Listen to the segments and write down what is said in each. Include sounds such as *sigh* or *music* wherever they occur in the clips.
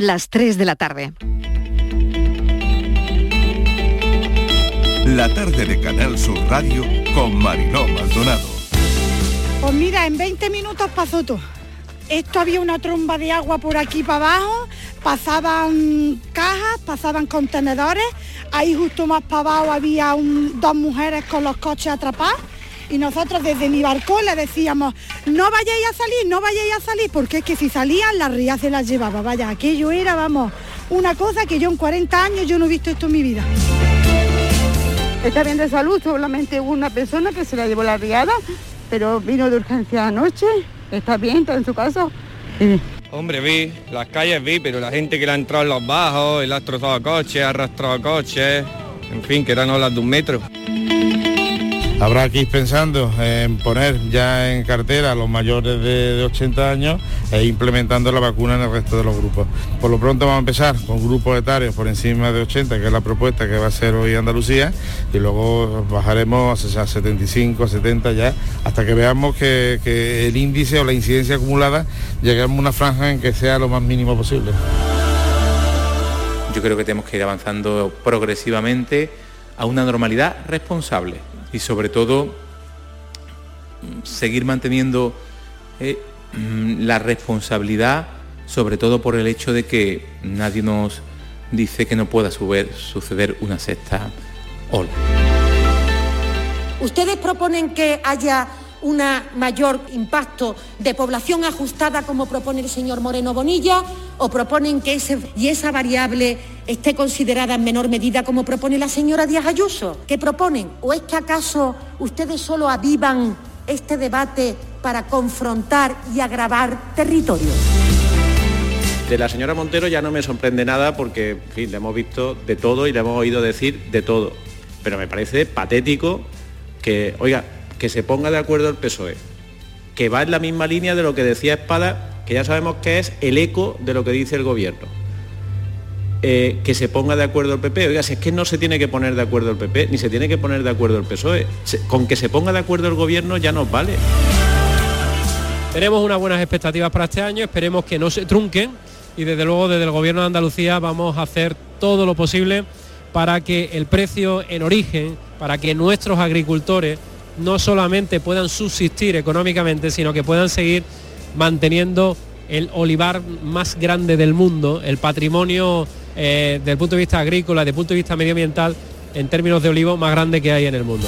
las 3 de la tarde. La tarde de Canal Sur Radio con Mariló Maldonado. Pues mira, en 20 minutos pasó todo. Esto había una tromba de agua por aquí para abajo, pasaban cajas, pasaban contenedores, ahí justo más para abajo había dos mujeres con los coches atrapados y nosotros desde mi barco le decíamos, no vayáis a salir, no vayáis a salir, porque es que si salían la ría se las llevaba, vaya, aquello era, vamos, una cosa que yo en 40 años yo no he visto esto en mi vida. Está bien de salud, solamente hubo una persona que se la llevó la riada, pero vino de urgencia anoche, está bien, está en su casa. Hombre, vi, las calles vi, pero la gente que le ha entrado en los bajos, el ha destrozado coches, ha arrastrado coches, en fin, que eran olas de un metro. Habrá que ir pensando en poner ya en cartera a los mayores de, 80 años e implementando la vacuna en el resto de los grupos. Por lo pronto vamos a empezar con grupos etarios por encima de 80, que es la propuesta que va a ser hoy Andalucía, y luego bajaremos a 75, 70 ya, hasta que veamos que, que el índice o la incidencia acumulada lleguemos a una franja en que sea lo más mínimo posible. Yo creo que tenemos que ir avanzando progresivamente a una normalidad responsable y sobre todo seguir manteniendo eh, mm, la responsabilidad, sobre todo por el hecho de que nadie nos dice que no pueda suceder una sexta ola. Ustedes proponen que haya un mayor impacto de población ajustada como propone el señor Moreno Bonilla o proponen que y esa variable esté considerada en menor medida como propone la señora Díaz Ayuso? ¿Qué proponen? ¿O es que acaso ustedes solo avivan este debate para confrontar y agravar territorios? De la señora Montero ya no me sorprende nada porque, fin, le hemos visto de todo y le hemos oído decir de todo. Pero me parece patético que, oiga, que se ponga de acuerdo el PSOE, que va en la misma línea de lo que decía Espada, que ya sabemos que es el eco de lo que dice el gobierno. Eh, que se ponga de acuerdo el PP. Oiga, si es que no se tiene que poner de acuerdo el PP, ni se tiene que poner de acuerdo el PSOE. con que se ponga de acuerdo el gobierno ya nos vale. Tenemos unas buenas expectativas para este año, esperemos que no se trunquen y desde luego desde el Gobierno de Andalucía vamos a hacer todo lo posible para que el precio en origen, para que nuestros agricultores no solamente puedan subsistir económicamente, sino que puedan seguir manteniendo el olivar más grande del mundo, el patrimonio eh, desde el punto de vista agrícola, desde el punto de vista medioambiental, en términos de olivo más grande que hay en el mundo.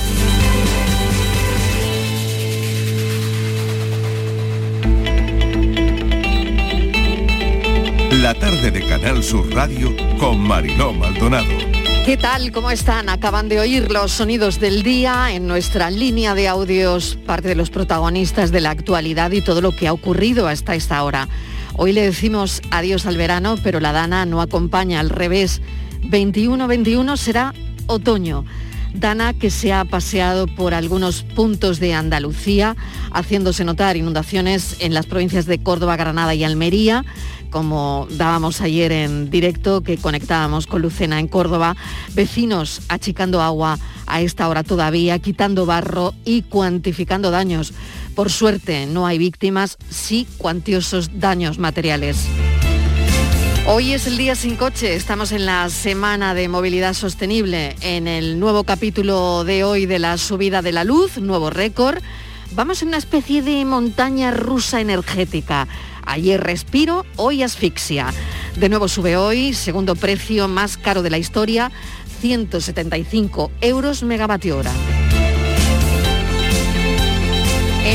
La tarde de Canal Sur Radio con Mariló Maldonado. ¿Qué tal? ¿Cómo están? Acaban de oír los sonidos del día en nuestra línea de audios, parte de los protagonistas de la actualidad y todo lo que ha ocurrido hasta esta hora. Hoy le decimos adiós al verano, pero la Dana no acompaña, al revés. 21-21 será otoño. Dana que se ha paseado por algunos puntos de Andalucía, haciéndose notar inundaciones en las provincias de Córdoba, Granada y Almería, como dábamos ayer en directo, que conectábamos con Lucena en Córdoba, vecinos achicando agua a esta hora todavía, quitando barro y cuantificando daños. Por suerte no hay víctimas, sí cuantiosos daños materiales. Hoy es el día sin coche, estamos en la semana de movilidad sostenible, en el nuevo capítulo de hoy de la subida de la luz, nuevo récord. Vamos en una especie de montaña rusa energética. Ayer respiro, hoy asfixia. De nuevo sube hoy, segundo precio más caro de la historia, 175 euros megavatio hora.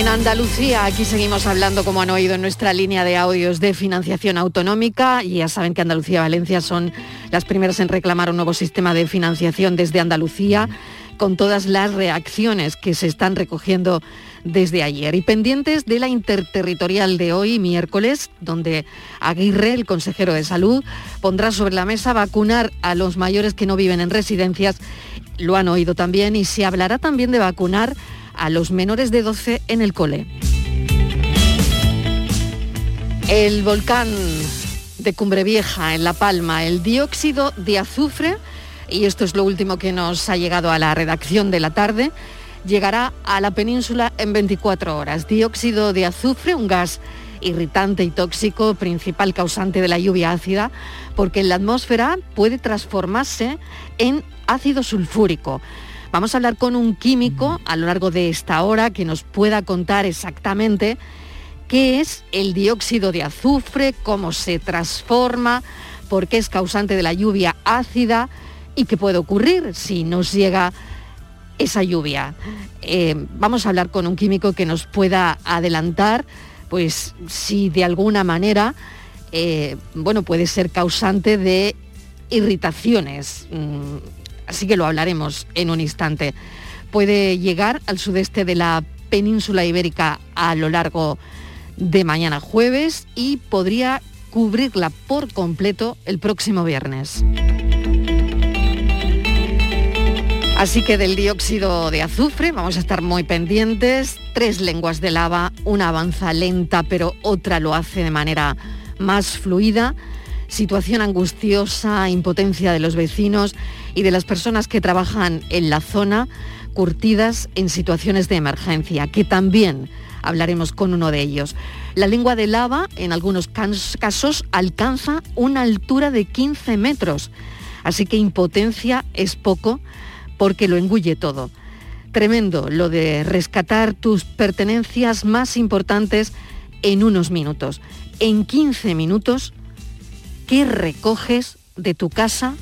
En Andalucía, aquí seguimos hablando, como han oído en nuestra línea de audios, de financiación autonómica. Y ya saben que Andalucía y Valencia son las primeras en reclamar un nuevo sistema de financiación desde Andalucía, con todas las reacciones que se están recogiendo desde ayer y pendientes de la interterritorial de hoy, miércoles, donde Aguirre, el consejero de salud, pondrá sobre la mesa vacunar a los mayores que no viven en residencias. Lo han oído también y se hablará también de vacunar a los menores de 12 en el cole. El volcán de Cumbre Vieja en La Palma, el dióxido de azufre, y esto es lo último que nos ha llegado a la redacción de la tarde, llegará a la península en 24 horas. Dióxido de azufre, un gas irritante y tóxico, principal causante de la lluvia ácida, porque en la atmósfera puede transformarse en ácido sulfúrico. Vamos a hablar con un químico a lo largo de esta hora que nos pueda contar exactamente qué es el dióxido de azufre, cómo se transforma, por qué es causante de la lluvia ácida y qué puede ocurrir si nos llega esa lluvia. Eh, vamos a hablar con un químico que nos pueda adelantar, pues si de alguna manera, eh, bueno, puede ser causante de irritaciones. Mm, así que lo hablaremos en un instante. Puede llegar al sudeste de la península ibérica a lo largo de mañana jueves y podría cubrirla por completo el próximo viernes. Así que del dióxido de azufre vamos a estar muy pendientes. Tres lenguas de lava, una avanza lenta, pero otra lo hace de manera más fluida. Situación angustiosa, impotencia de los vecinos y de las personas que trabajan en la zona, curtidas en situaciones de emergencia, que también hablaremos con uno de ellos. La lengua de lava en algunos casos alcanza una altura de 15 metros, así que impotencia es poco porque lo engulle todo. Tremendo lo de rescatar tus pertenencias más importantes en unos minutos. En 15 minutos, ¿qué recoges de tu casa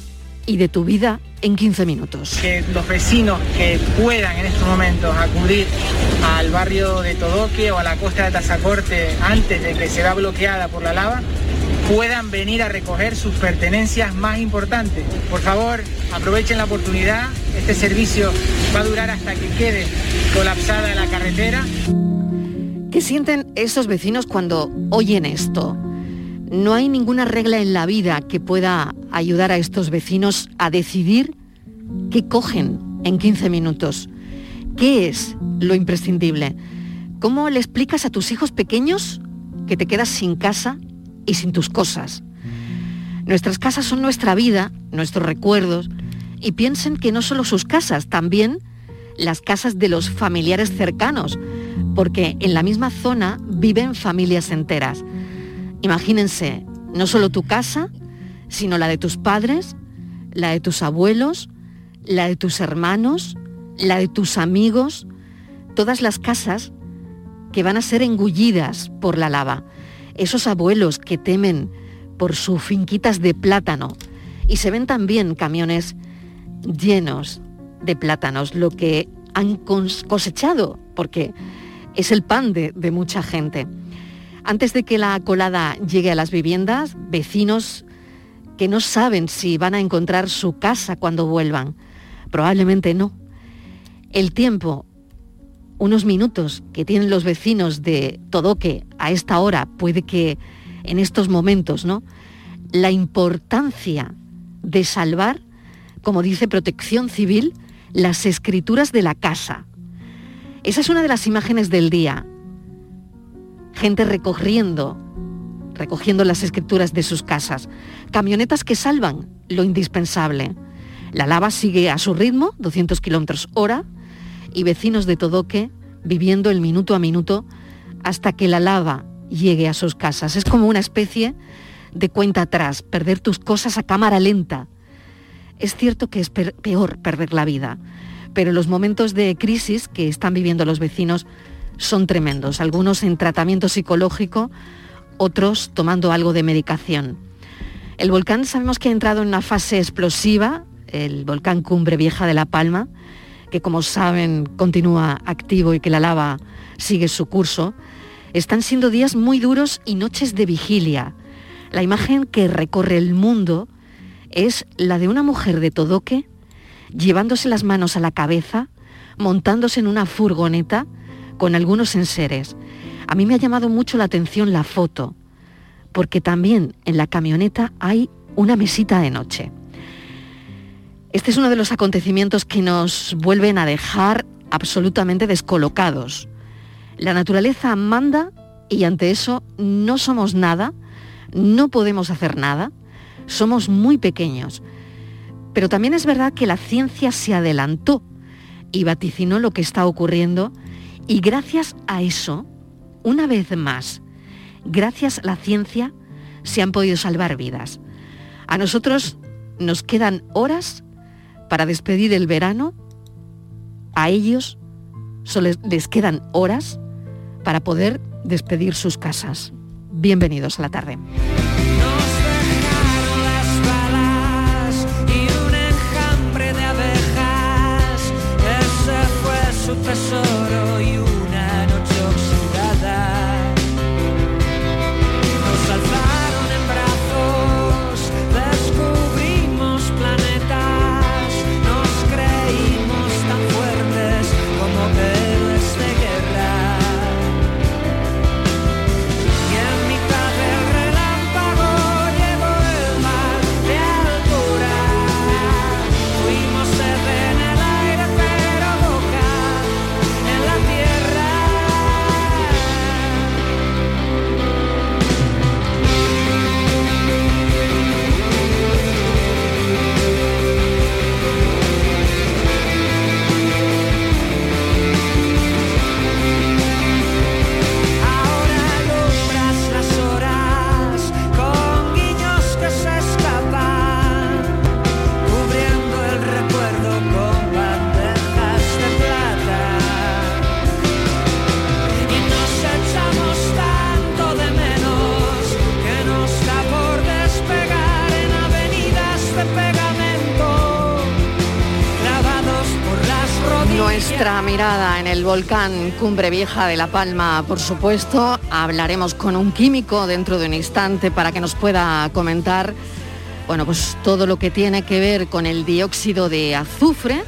y de tu vida en 15 minutos? Que los vecinos que puedan en estos momentos acudir al barrio de Todoque o a la costa de Tazacorte antes de que se vea bloqueada por la lava, puedan venir a recoger sus pertenencias más importantes. Por favor, aprovechen la oportunidad. Este servicio va a durar hasta que quede colapsada la carretera. ¿Qué sienten esos vecinos cuando oyen esto? No hay ninguna regla en la vida que pueda ayudar a estos vecinos a decidir qué cogen en 15 minutos. ¿Qué es lo imprescindible? ¿Cómo le explicas a tus hijos pequeños que te quedas sin casa y sin tus cosas. Nuestras casas son nuestra vida, nuestros recuerdos, y piensen que no solo sus casas, también las casas de los familiares cercanos, porque en la misma zona viven familias enteras. Imagínense, no solo tu casa, sino la de tus padres, la de tus abuelos, la de tus hermanos, la de tus amigos, todas las casas que van a ser engullidas por la lava esos abuelos que temen por sus finquitas de plátano. Y se ven también camiones llenos de plátanos, lo que han cosechado, porque es el pan de, de mucha gente. Antes de que la colada llegue a las viviendas, vecinos que no saben si van a encontrar su casa cuando vuelvan. Probablemente no. El tiempo unos minutos que tienen los vecinos de Todoque a esta hora, puede que en estos momentos, ¿no? La importancia de salvar, como dice Protección Civil, las escrituras de la casa. Esa es una de las imágenes del día. Gente recorriendo, recogiendo las escrituras de sus casas. Camionetas que salvan lo indispensable. La lava sigue a su ritmo, 200 kilómetros hora, y vecinos de Todoque viviendo el minuto a minuto hasta que la lava llegue a sus casas. Es como una especie de cuenta atrás, perder tus cosas a cámara lenta. Es cierto que es peor perder la vida, pero los momentos de crisis que están viviendo los vecinos son tremendos, algunos en tratamiento psicológico, otros tomando algo de medicación. El volcán sabemos que ha entrado en una fase explosiva, el volcán Cumbre Vieja de La Palma, que como saben continúa activo y que la lava sigue su curso, están siendo días muy duros y noches de vigilia. La imagen que recorre el mundo es la de una mujer de Todoque llevándose las manos a la cabeza, montándose en una furgoneta con algunos enseres. A mí me ha llamado mucho la atención la foto, porque también en la camioneta hay una mesita de noche. Este es uno de los acontecimientos que nos vuelven a dejar absolutamente descolocados. La naturaleza manda y ante eso no somos nada, no podemos hacer nada, somos muy pequeños. Pero también es verdad que la ciencia se adelantó y vaticinó lo que está ocurriendo y gracias a eso, una vez más, gracias a la ciencia se han podido salvar vidas. A nosotros nos quedan horas para despedir el verano, a ellos solo les quedan horas para poder despedir sus casas. Bienvenidos a la tarde. Mirada en el volcán Cumbre Vieja de La Palma, por supuesto. Hablaremos con un químico dentro de un instante para que nos pueda comentar bueno, pues todo lo que tiene que ver con el dióxido de azufre,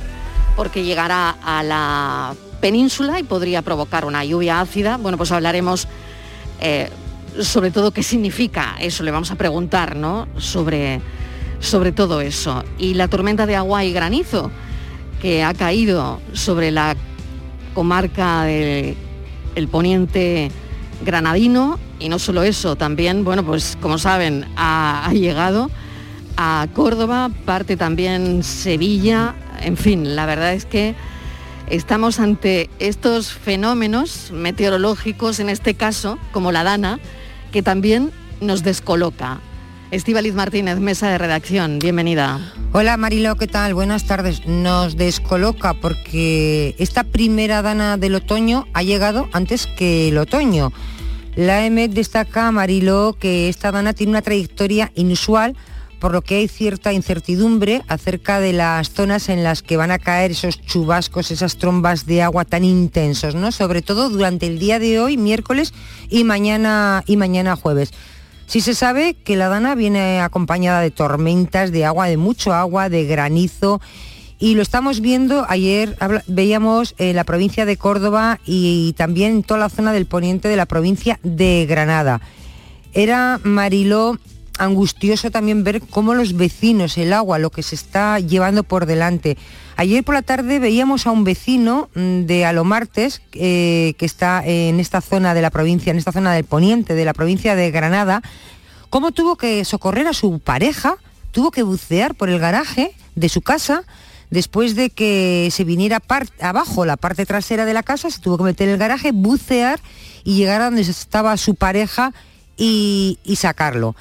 porque llegará a la península y podría provocar una lluvia ácida. Bueno, pues hablaremos eh, sobre todo qué significa eso, le vamos a preguntar, ¿no? Sobre, sobre todo eso. Y la tormenta de agua y granizo que ha caído sobre la comarca del el poniente granadino y no solo eso, también, bueno, pues como saben, ha llegado a Córdoba, parte también Sevilla, en fin, la verdad es que estamos ante estos fenómenos meteorológicos, en este caso, como la Dana, que también nos descoloca. Estíbaliz Martínez, mesa de redacción, bienvenida. Hola Marilo, ¿qué tal? Buenas tardes. Nos descoloca porque esta primera dana del otoño ha llegado antes que el otoño. La EMET destaca, Marilo, que esta dana tiene una trayectoria inusual, por lo que hay cierta incertidumbre acerca de las zonas en las que van a caer esos chubascos, esas trombas de agua tan intensos, ¿no? Sobre todo durante el día de hoy, miércoles y mañana y mañana jueves. Sí se sabe que la dana viene acompañada de tormentas, de agua, de mucho agua, de granizo. Y lo estamos viendo, ayer veíamos en la provincia de Córdoba y, también en toda la zona del poniente de la provincia de Granada. Era Mariló angustioso también ver cómo los vecinos, el agua, lo que se está llevando por delante. Ayer por la tarde veíamos a un vecino mm, de Alomartes, eh, que está en esta zona de la provincia, en esta zona del poniente de la provincia de Granada, cómo tuvo que socorrer a su pareja, tuvo que bucear por el garaje de su casa después de que se viniera abajo la parte trasera de la casa, se tuvo que meter en el garaje, bucear y llegar a donde estaba su pareja y sacarlo.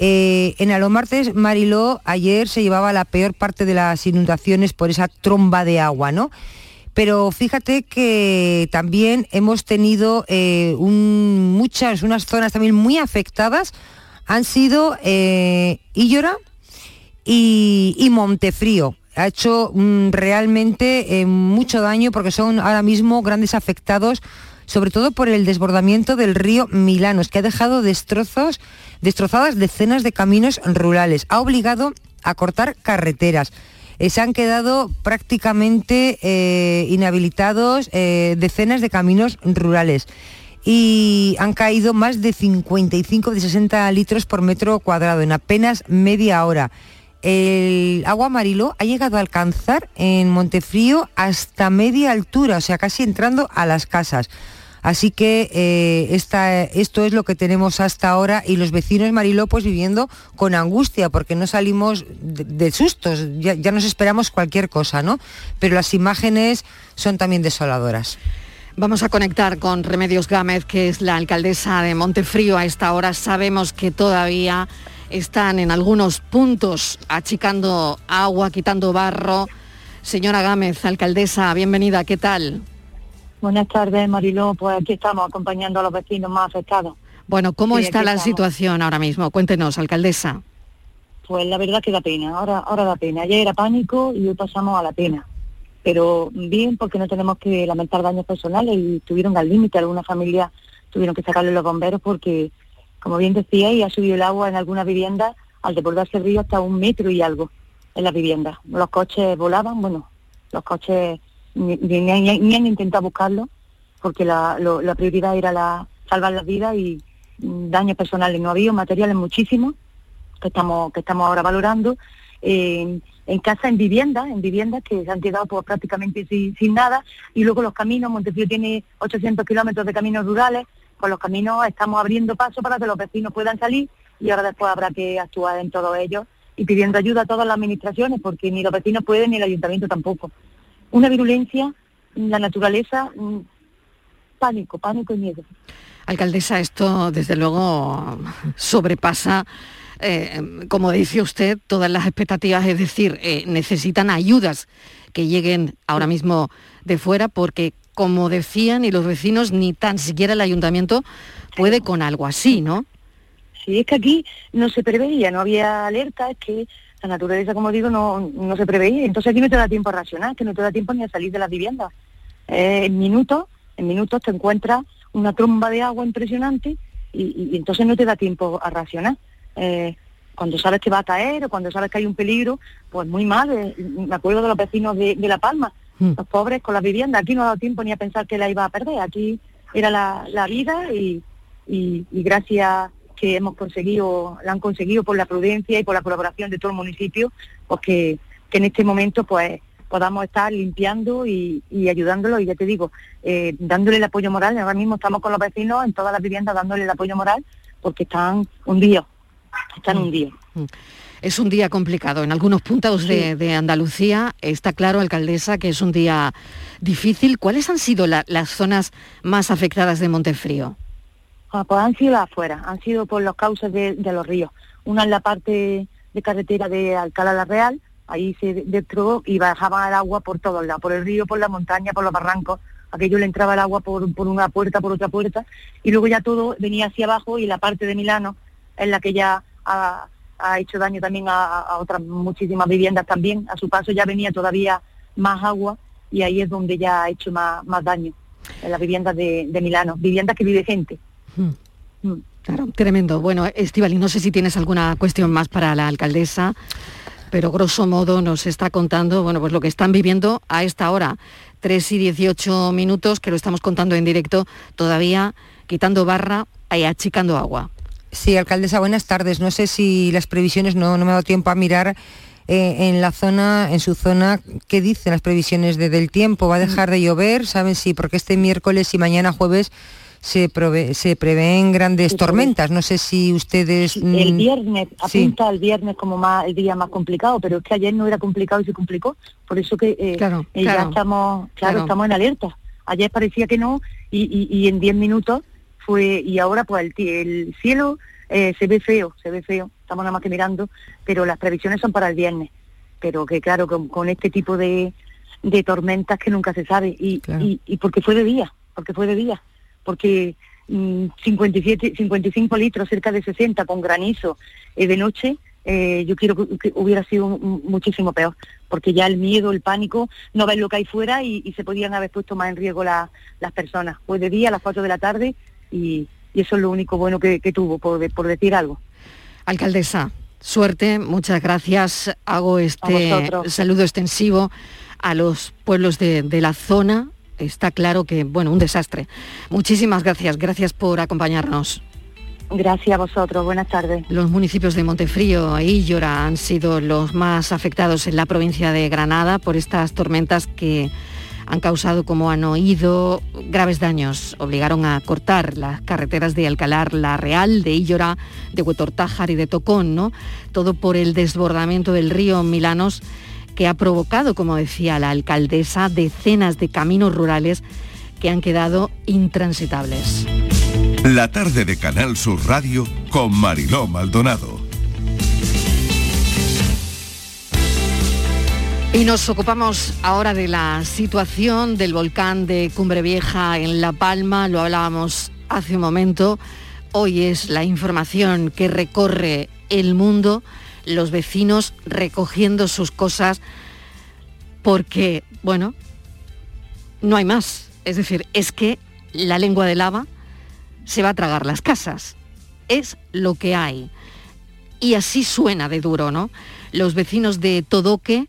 Eh, en Alomartes, Mariló, ayer se llevaba la peor parte de las inundaciones por esa tromba de agua, ¿no? Pero fíjate que también hemos tenido eh, muchas, unas zonas también muy afectadas, han sido eh, Íllora y, Montefrío. Ha hecho mm, realmente mucho daño porque son ahora mismo grandes afectados, sobre todo por el desbordamiento del río Milanos, que ha dejado destrozos, destrozadas decenas de caminos rurales. Ha obligado a cortar carreteras. Eh, se han quedado prácticamente eh, inhabilitados eh, decenas de caminos rurales y han caído más de 55 de 60 litros por metro cuadrado en apenas media hora. El agua amarillo ha llegado a alcanzar en Montefrío hasta media altura, o sea, casi entrando a las casas. Así que eh, esta- esto es lo que tenemos hasta ahora y los vecinos Mariló pues viviendo con angustia porque no salimos de, de sustos, ya, ya nos esperamos cualquier cosa, ¿no? Pero las imágenes son también desoladoras. Vamos a conectar con Remedios Gámez, que es la alcaldesa de Montefrío a esta hora. Sabemos que todavía están en algunos puntos achicando agua, quitando barro. Señora Gámez, alcaldesa, bienvenida, ¿qué tal? Buenas tardes, Mariló. Pues aquí estamos acompañando a los vecinos más afectados. Bueno, ¿cómo Sí, está la estamos. situación ahora mismo? Cuéntenos, alcaldesa. Pues la verdad que da pena, ahora, ahora da pena. Ayer era pánico y hoy pasamos a la pena. Pero bien porque no tenemos que lamentar daños personales y estuvieron al límite. Algunas familias tuvieron que sacarle los bomberos porque, como bien decía, y ha subido el agua en algunas viviendas al desbordarse el río hasta un metro y algo en las viviendas. Los coches volaban, bueno, los coches ni, ni- ni- ni han intentado buscarlo porque la, lo- la prioridad era la salvar las vidas y mm, daños personales no había, materiales muchísimos que estamos que estamos ahora valorando en, casa, en viviendas, en viviendas que se han quedado pues, prácticamente sin, nada y luego los caminos, Montepío tiene 800 kilómetros de caminos rurales, con los caminos estamos abriendo paso para que los vecinos puedan salir y ahora después habrá que actuar en todos ellos y pidiendo ayuda a todas las administraciones porque ni los vecinos pueden ni el ayuntamiento tampoco. Una virulencia, la naturaleza, pánico, pánico y miedo. Alcaldesa, esto desde luego sobrepasa, eh, como dice usted, todas las expectativas, es decir, eh, necesitan ayudas que lleguen ahora mismo de fuera porque, como decían, ni los vecinos ni tan siquiera el ayuntamiento puede con algo así, ¿no? Sí, es que aquí no se preveía, no había alerta, es que la naturaleza, como digo, no, no se preveía. Entonces aquí no te da tiempo a racionar, que no te da tiempo ni a salir de las viviendas. Eh, en minutos, en minutos te encuentras una tromba de agua impresionante y, entonces no te da tiempo a racionar. Eh, cuando sabes que va a caer o cuando sabes que hay un peligro, pues muy mal. Eh, me acuerdo de los vecinos de, de La Palma, los pobres con las viviendas. Aquí no ha dado tiempo ni a pensar que la iba a perder. Aquí era la, la vida y, y, y gracias que hemos conseguido, la han conseguido por la prudencia y por la colaboración de todo el municipio, pues que, que en este momento pues podamos estar limpiando y, y ayudándolo y ya te digo, eh, dándole el apoyo moral. Ahora mismo estamos con los vecinos en todas las viviendas dándole el apoyo moral porque están hundidos, están hundidos. Es un día complicado. En algunos puntos de, de Andalucía está claro, alcaldesa, que es un día difícil. ¿Cuáles han sido la- las zonas más afectadas de Montefrío? Ah, pues han sido las afuera, han sido por los cauces de, los ríos. Una en la parte de carretera de Alcalá la Real, ahí se destruyó y bajaban el agua por todos lados, por el río, por la montaña, por los barrancos. Aquello le entraba el agua por, por una puerta, por otra puerta, y luego ya todo venía hacia abajo y la parte de Milano es la que ya ha, ha hecho daño también a, otras muchísimas viviendas también. A su paso ya venía todavía más agua y ahí es donde ya ha hecho más, más daño, en las viviendas de Milano, viviendas que vive gente. Mm. Claro, tremendo. Bueno, Estivali, no sé si tienes alguna cuestión más para la alcaldesa, pero grosso modo nos está contando, bueno, pues lo que están viviendo a esta hora, 3 y 18 minutos, que lo estamos contando en directo, todavía quitando barra y achicando agua. Sí, alcaldesa, buenas tardes. No sé si las previsiones, no, no me ha dado tiempo a mirar eh, en la zona, en su zona, qué dicen las previsiones de- del tiempo. ¿Va a dejar de llover? ¿Saben si? Porque este miércoles y mañana jueves se, prove- se prevén grandes tormentas. No sé si ustedes... El mm, viernes, sí. apunta el viernes como más el día más complicado, pero es que ayer no era complicado y se complicó. Por eso que eh, Claro, eh, ya estamos, claro, Claro. estamos en alerta. Ayer parecía que no y, y- y en 10 minutos fue, y ahora pues el, el cielo eh, se ve feo, se ve feo, estamos nada más que mirando, pero las previsiones son para el viernes. Pero que claro, con, con este tipo de, de tormentas que nunca se sabe, y, y, y porque fue de día, porque fue de día, porque mm, 57, 55 litros, cerca de 60 con granizo eh, de noche, eh, yo quiero que, hubiera sido muchísimo peor, porque ya el miedo, el pánico, no ven lo que hay fuera y, y se podían haber puesto más en riesgo la- las personas. Fue de día a las 4 de la tarde y, y eso es lo único bueno que, que tuvo, por, de- por decir algo. Alcaldesa, suerte, muchas gracias. Hago este saludo extensivo a los pueblos de, de la zona. Está claro que, bueno, un desastre. Muchísimas gracias, gracias por acompañarnos. Gracias a vosotros, buenas tardes. Los municipios de Montefrío e Illora han sido los más afectados en la provincia de Granada por estas tormentas que han causado, como han oído, graves daños. Obligaron a cortar las carreteras de Alcalar, La Real, de Illora, de Huetortájar y de Tocón, ¿no? Todo por el desbordamiento del río Milanos que ha provocado, como decía la alcaldesa, decenas de caminos rurales que han quedado intransitables. La tarde de Canal Sur Radio con Mariló Maldonado. Y nos ocupamos ahora de la situación del volcán de Cumbre Vieja en La Palma, lo hablábamos hace un momento. Hoy es la información que recorre el mundo, los vecinos recogiendo sus cosas porque, bueno, no hay más. Es decir, es que la lengua de lava se va a tragar las casas. Es lo que hay. Y así suena de duro, ¿no? Los vecinos de Todoque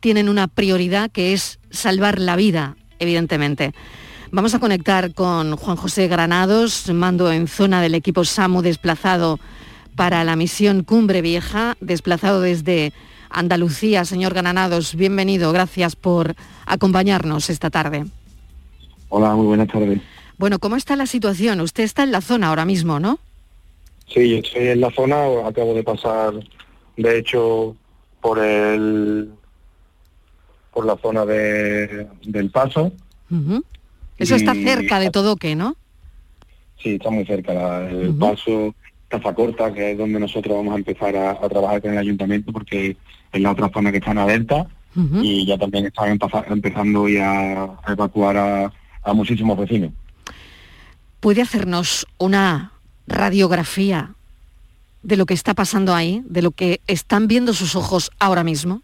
tienen una prioridad que es salvar la vida, evidentemente. Vamos a conectar con Juan José Granados, mando en zona del equipo SAMU desplazado para la misión Cumbre Vieja, desplazado desde Andalucía. Señor Granados, bienvenido, gracias por acompañarnos esta tarde. Hola, muy buenas tardes. Bueno, ¿cómo está la situación? Usted está en la zona ahora mismo, ¿no? Sí, yo estoy en la zona, acabo de pasar, de hecho, por el por la zona de, del paso. Eso está cerca de Todoque, ¿no? Sí, está muy cerca. la- el paso Corta, que es donde nosotros vamos a empezar a, a trabajar con el ayuntamiento, porque es la otra zona que está en alerta y ya también están empeza- empezando hoy a, evacuar a, a muchísimos vecinos. ¿Puede hacernos una radiografía de lo que está pasando ahí, de lo que están viendo sus ojos ahora mismo?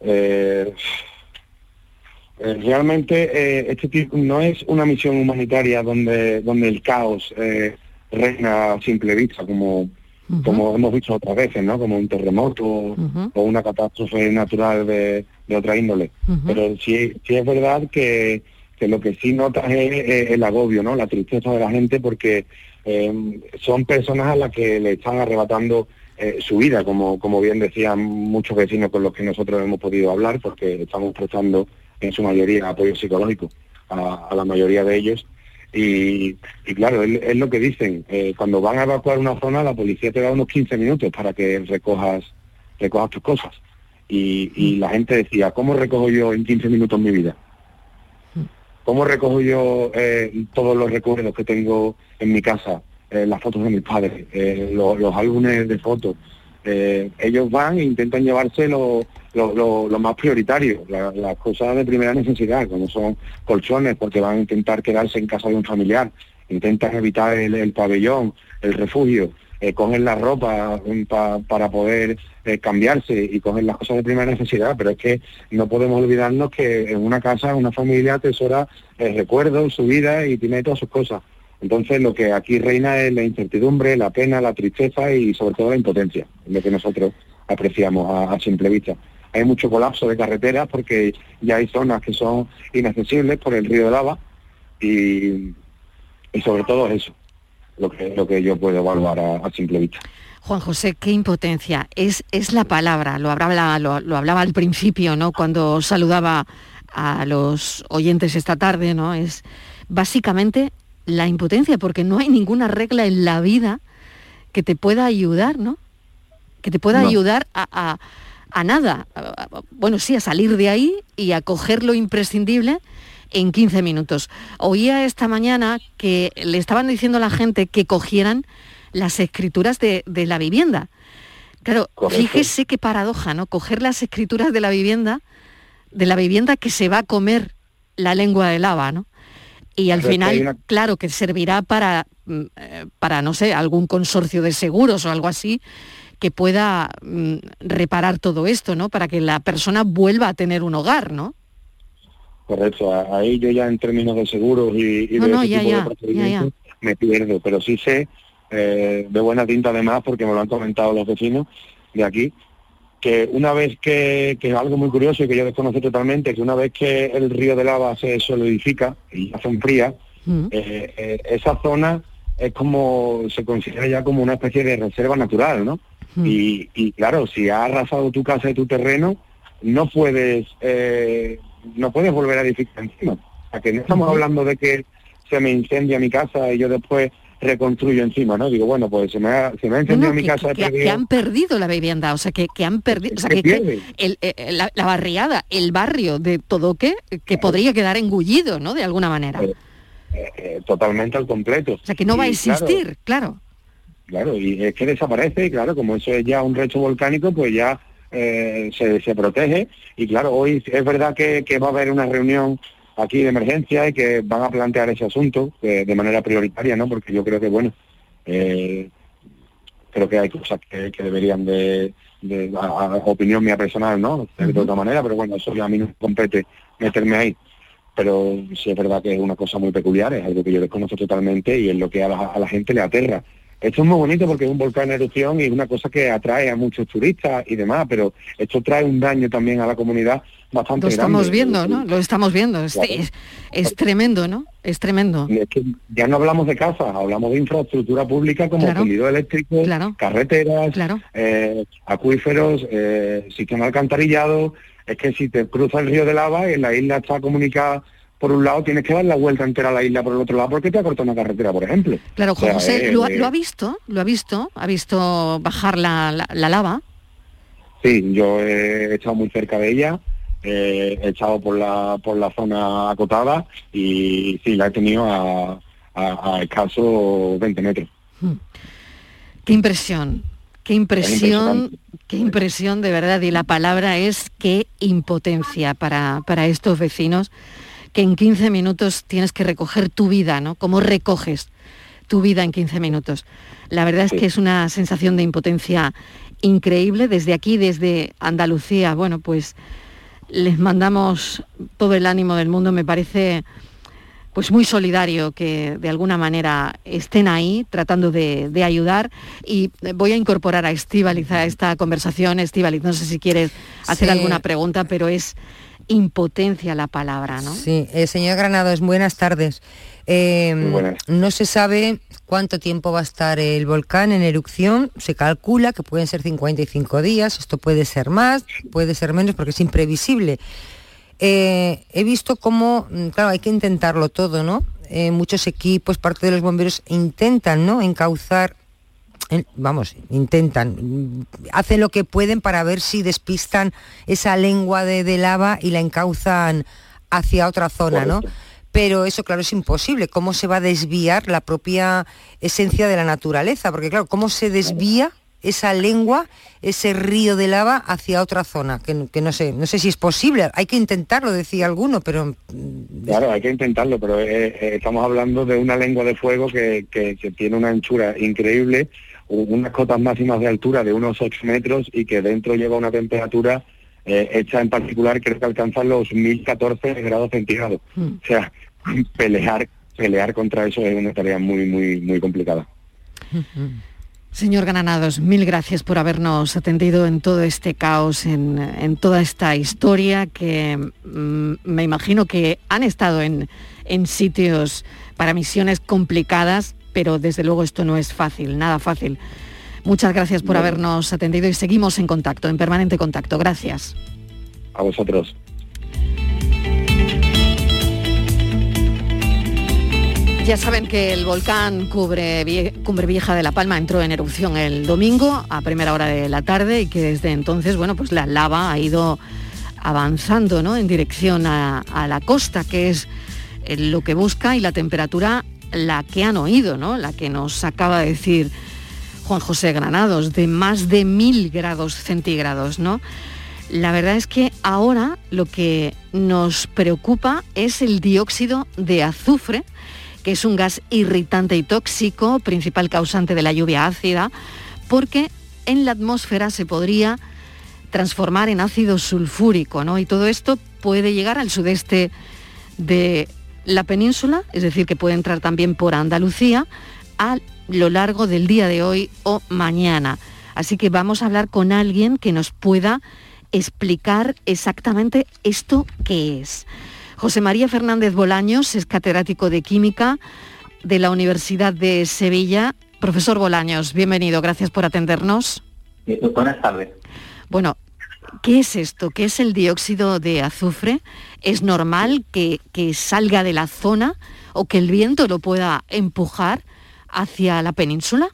Eh, eh, realmente eh, este tipo no es una misión humanitaria donde donde el caos eh, reina a simple vista como como hemos visto otras veces no como un terremoto o una catástrofe natural de, de otra índole. Pero sí sí es verdad que, que lo que sí notas es, el agobio no la tristeza de la gente porque eh, son personas a las que le están arrebatando eh, su vida, como, como bien decían muchos vecinos con los que nosotros hemos podido hablar, porque estamos prestando en su mayoría apoyo psicológico a, a la mayoría de ellos. Y, y claro, es, es lo que dicen, eh, cuando van a evacuar una zona, la policía te da unos 15 minutos para que recojas, recojas tus cosas. Y, y la gente decía, ¿cómo recojo yo en 15 minutos mi vida? ¿Cómo recojo yo eh, todos los recuerdos que tengo en mi casa? eh, las fotos de mis padres, eh, lo- los álbumes de fotos. Ellos van e intentan llevarse lo, lo- lo- más prioritario, la- las cosas de primera necesidad, como son colchones, porque van a intentar quedarse en casa de un familiar, intentan evitar el, el pabellón, el refugio, eh, cogen la ropa pa- para poder eh, cambiarse y cogen las cosas de primera necesidad, pero es que no podemos olvidarnos que en una casa, una familia atesora eh, recuerdos, su vida y tiene todas sus cosas. Entonces lo que aquí reina es la incertidumbre, la pena, la tristeza y sobre todo la impotencia, lo que nosotros apreciamos a simple vista. Hay mucho colapso de carreteras porque ya hay zonas que son inaccesibles por el río de lava y, y sobre todo eso, lo que, lo que yo puedo evaluar a, a simple vista. Juan José, qué impotencia. Es, es la palabra, lo hablaba, lo, lo hablaba al principio, ¿no? Cuando saludaba a los oyentes esta tarde, ¿no? Es básicamente la impotencia, porque no hay ninguna regla en la vida que te pueda ayudar, ¿no? Que te pueda No. ayudar a, a- a nada. A- a- Bueno, sí, a salir de ahí y a coger lo imprescindible en 15 minutos. Oía esta mañana que le estaban diciendo a la gente que cogieran las escrituras de, de la vivienda. Claro, Correcto. fíjese qué paradoja, ¿no? Coger las escrituras de la vivienda, de la vivienda que se va a comer la lengua de lava, ¿no? Y al Pero final, una- claro, que servirá para, mm, eh, para, no sé, algún consorcio de seguros o algo así que pueda mm, reparar todo esto, ¿no? Para que la persona vuelva a tener un hogar, ¿no? Correcto, ahí yo ya en términos de seguros y, y No, de no, ese ya, tipo ya, de ya, procedimientos me pierdo, pero sí sé eh, de buena tinta además, porque me lo han comentado los vecinos de aquí, que una vez que, que es algo muy curioso y que yo desconozco totalmente, que una vez que el río de lava se solidifica y ya se enfría, eh, eh, esa zona es como, se considera ya como una especie de reserva natural, ¿no? Y, y claro, si ha arrasado tu casa y tu terreno, no puedes, eh, no puedes volver a edificar encima. O sea, que no estamos hablando de que se me incendia mi casa y yo después reconstruyo encima, ¿no? Digo, bueno, pues se me ha, se me ha encendido no, mi que, casa, que- que perdido- han perdido la vivienda, o sea, que, que han perdido, o sea, que el- eh, la, la barriada, el barrio de Todoque, que podría quedar engullido, ¿no? De alguna manera. eh, totalmente al completo. O sea, que no va a claro, existir, claro. Claro, y es que desaparece, y claro, como eso es ya un recho volcánico, pues ya eh, se, se protege. Y claro, hoy es verdad que, que va a haber una reunión aquí de emergencia y que van a plantear ese asunto eh, de manera prioritaria, ¿no? Porque yo creo que, bueno, eh, creo que hay cosas que, que deberían de, de- a, a opinión mía personal, ¿no? De otra manera, pero bueno, eso ya a mí no me compete meterme ahí. Pero sí es verdad que es una cosa muy peculiar, es algo que yo desconozco totalmente y es lo que a la, a la gente le aterra. Esto es muy bonito porque es un volcán en erupción y es una cosa que atrae a muchos turistas y demás, pero esto trae un daño también a la comunidad bastante Lo estamos grande. viendo, ¿no? Lo estamos viendo. Es, es- es tremendo, ¿no? Es tremendo. Y es que ya no hablamos de casas, hablamos de infraestructura pública como Claro. eléctrico, carreteras, eh, acuíferos, eh, sistema alcantarillado. Es que si te cruzas el río de lava y la isla está comunicada por un lado, tienes que dar la vuelta entera a la isla por el otro lado porque te ha cortado una carretera, por ejemplo. Claro, O sea, Juan José eh, lo, ha- lo ha visto, lo ha visto, ha visto bajar la, la- la lava. Sí, yo he estado muy cerca de ella, eh, he estado por la por la zona acotada y sí, la he tenido a, a, a escaso 20 metros. Qué impresión, qué impresión, qué impresión de verdad. Y la palabra es qué impotencia para, para estos vecinos que en 15 minutos tienes que recoger tu vida, ¿no? ¿Cómo recoges tu vida en 15 minutos? La verdad es que es una sensación de impotencia increíble. Desde aquí, desde Andalucía, bueno, pues les mandamos todo el ánimo del mundo. Me parece pues muy solidario que de alguna manera estén ahí tratando de, de ayudar y voy a incorporar a Estivaliz a esta conversación. Estivaliz, no sé si quieres hacer Sí. alguna pregunta, pero es impotencia la palabra, ¿no? Sí, eh, señor Granados, buenas tardes. Eh, buenas. No se sabe cuánto tiempo va a estar el volcán en erupción. Se calcula que pueden ser 55 días. Esto puede ser más, puede ser menos, porque es imprevisible. Eh, he visto cómo, mm, claro, hay que intentarlo todo, ¿no? Eh, muchos equipos, parte de los bomberos intentan, ¿no? Encauzar, en- vamos, intentan, mm, hacen lo que pueden para ver si despistan esa lengua de, de lava y la encauzan hacia otra zona, ¿no? Pero eso, claro, es imposible. ¿Cómo se va a desviar la propia esencia de la naturaleza? Porque, claro, ¿cómo se desvía esa lengua, ese río de lava hacia otra zona? Que, que no sé, no sé si es posible. Hay que intentarlo, decía alguno, pero Claro, hay que intentarlo, pero eh, eh, estamos hablando de una lengua de fuego que, que- que tiene una anchura increíble, unas cotas máximas de altura de unos 8 metros y que dentro lleva una temperatura eh, hecha en particular creo que alcanza los 1014 grados centígrados. O sea, *laughs* pelear pelear contra eso es una tarea muy muy muy complicada. Señor Granados, mil gracias por habernos atendido en todo este caos, en, en toda esta historia que mm, me imagino que han estado en, en sitios para misiones complicadas, pero desde luego esto no es fácil, nada fácil. Muchas gracias por No. habernos atendido y seguimos en contacto, en permanente contacto. Gracias. A vosotros. Ya saben que el volcán Cubre Cumbre Vieja de La Palma entró en erupción el domingo a primera hora de la tarde y que desde entonces, bueno, pues la lava ha ido avanzando, ¿no? En dirección a, a la costa, que es eh, lo que busca y la temperatura la que han oído, ¿no? La que nos acaba de decir Juan José Granados, de más de mil grados centígrados, ¿no? La verdad es que ahora lo que nos preocupa es el dióxido de azufre, que es un gas irritante y tóxico, principal causante de la lluvia ácida, porque en la atmósfera se podría transformar en ácido sulfúrico, ¿no? Y todo esto puede llegar al sudeste de la península, es decir, que puede entrar también por Andalucía a lo largo del día de hoy o mañana. Así que vamos a hablar con alguien que nos pueda explicar exactamente esto qué es. José María Fernández Bolaños es catedrático de Química de la Universidad de Sevilla. Profesor Bolaños, bienvenido, gracias por atendernos. Buenas tardes. Bueno, ¿qué es esto? ¿Qué es el dióxido de azufre? ¿Es normal que, salga de la zona o que el viento lo pueda empujar hacia la península?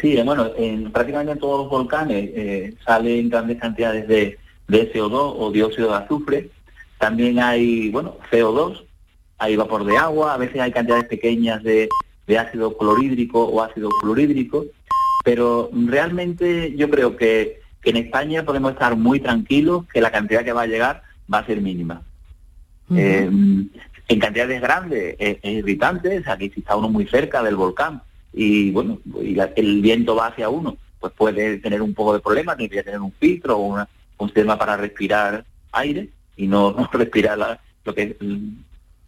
Sí, bueno, en, prácticamente en todos los volcanes eh, salen grandes cantidades de, de CO2 o dióxido de azufre. También hay, bueno, CO2, hay vapor de agua, a veces hay cantidades pequeñas de, de ácido clorhídrico o ácido fluorhídrico, pero realmente yo creo que, que en España podemos estar muy tranquilos que la cantidad que va a llegar va a ser mínima. Eh, en cantidades grandes es, es irritante, o sea, que si está uno muy cerca del volcán y bueno, y la- el viento va hacia uno, pues puede tener un poco de problema, tiene que tener un filtro o una- un sistema para respirar aire y no, *laughs* no respirar la- lo que es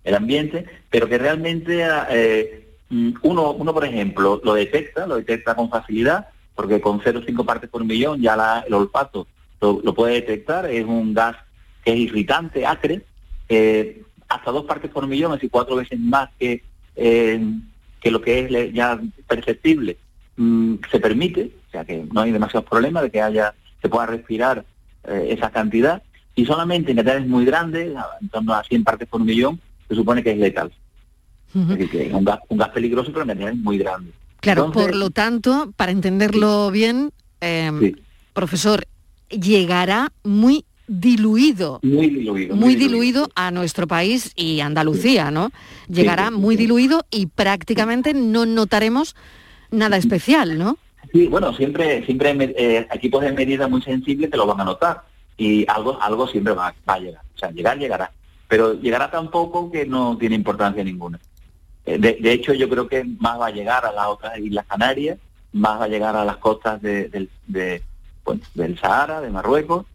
el ambiente, pero que realmente eh, mm, uno, uno, por ejemplo, lo detecta, lo detecta con facilidad, porque con 0,5 partes por millón ya la- el olfato lo, lo puede detectar, es un gas que es irritante, acre, eh, hasta dos partes por millón, es decir, cuatro veces más que, eh, que lo que es ya perceptible, mm, se permite, o sea que no hay demasiados problemas de que haya, se pueda respirar eh, esa cantidad, y solamente en cantidades muy grandes, en torno a 100 partes por millón, se supone que es letal. Es decir, que es un gas, un gas peligroso, pero en cantidades muy grandes. Claro, Entonces, por lo tanto, para entenderlo bien, eh, profesor, llegará muy diluido, muy diluido. muy diluido a nuestro país y Andalucía, ¿no? Llegará muy diluido y prácticamente no notaremos nada especial, ¿no? Sí, bueno, siempre, siempre eh, equipos de medida muy sensibles te lo van a notar y algo, algo siempre va, va a llegar. O sea, llegar, llegará. Pero llegará tan poco que no tiene importancia ninguna. Eh, de, de hecho, yo creo que más va a llegar a las otras Islas Canarias, más va a llegar a las costas de- del, de, bueno, del Sahara, de Marruecos,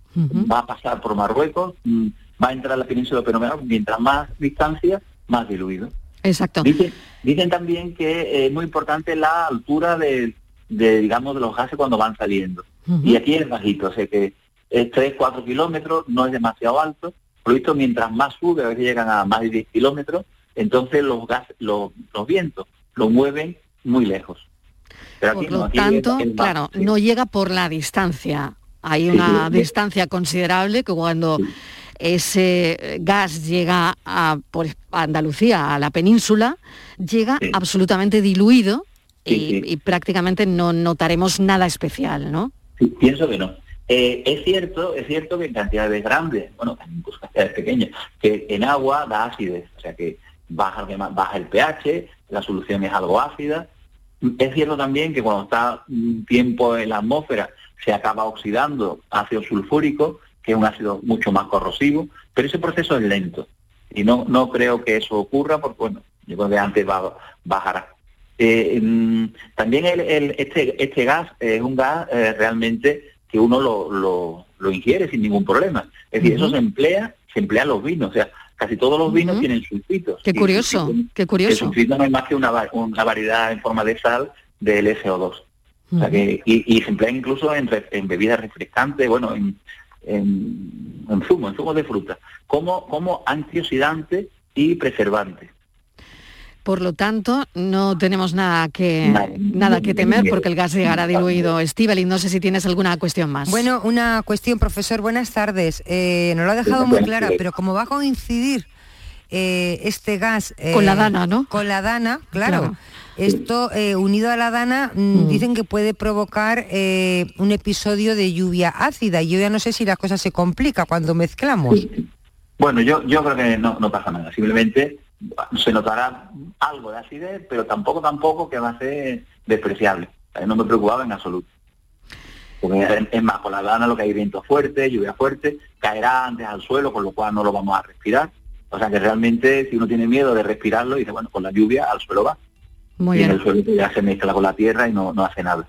va a pasar por Marruecos, mm, va a entrar a la península peruviana, mientras más distancia, más diluido. Exacto. Dicen, dicen también que es muy importante la altura de, de, digamos, de los gases cuando van saliendo. Y aquí es bajito, o sea que es 3, 4 kilómetros, no es demasiado alto. Por lo visto, mientras más sube, a veces llegan a más de 10 kilómetros, entonces los gases, los, los vientos lo mueven muy lejos. Pero aquí Por no, lo aquí es- tanto, claro, no llega por la distancia. Hay una sí. distancia considerable que cuando ese gas llega a, por Andalucía, a la península, llega absolutamente diluido y, y prácticamente no notaremos nada especial, ¿no? Pienso que no. Eh, es cierto, es cierto que en cantidades grandes, bueno, incluso cantidades pequeñas, que en agua da acidez, o sea que baja, baja el pH, la solución es algo ácida. Es cierto también que cuando está un tiempo en la atmósfera se acaba oxidando ácido sulfúrico, que es un ácido mucho más corrosivo, pero ese proceso es lento. Y no, no creo que eso ocurra porque, bueno, yo creo que antes va, bajará. Eh, mm, también el, el- este, este gas es un gas eh, realmente que uno lo, lo, lo ingiere sin ningún problema. Es decir, eso se emplea, se emplea en los vinos, o sea, casi todos los vinos tienen sulfitos. Qué curioso, sulfito- qué El curioso. sulfito no es más que una, una variedad en forma de sal del SO2. O sea que, y, y se emplea incluso en, en bebidas refrescantes, bueno, en, en, en zumo, en zumo de fruta, como, como antioxidante y preservante. Por lo tanto, no tenemos nada que nada que temer porque el gas llegará diluido. Estíbaliz, no sé si tienes alguna cuestión más. Bueno, una cuestión, profesor, buenas tardes. Eh, nos lo ha dejado muy clara, pero como va a coincidir eh, este gas... eh, Con la dana, ¿no? Con la dana, claro. Claro. Esto, eh, unido a la dana, mm, dicen que puede provocar eh, un episodio de lluvia ácida. Y yo ya no sé si la cosa se complica cuando mezclamos. Bueno, yo, yo creo que no, no pasa nada, simplemente se notará algo de acidez, pero tampoco tampoco que va a ser despreciable. Eh, No me preocupaba en absoluto. Porque es- más, con la lana lo que hay viento fuerte, lluvia fuerte, caerá antes al suelo, con lo cual no lo vamos a respirar. O sea que realmente si uno tiene miedo de respirarlo, dice, bueno, con la lluvia al suelo va. Muy y en bien. el suelo ya se mezcla con la tierra y no, no hace nada.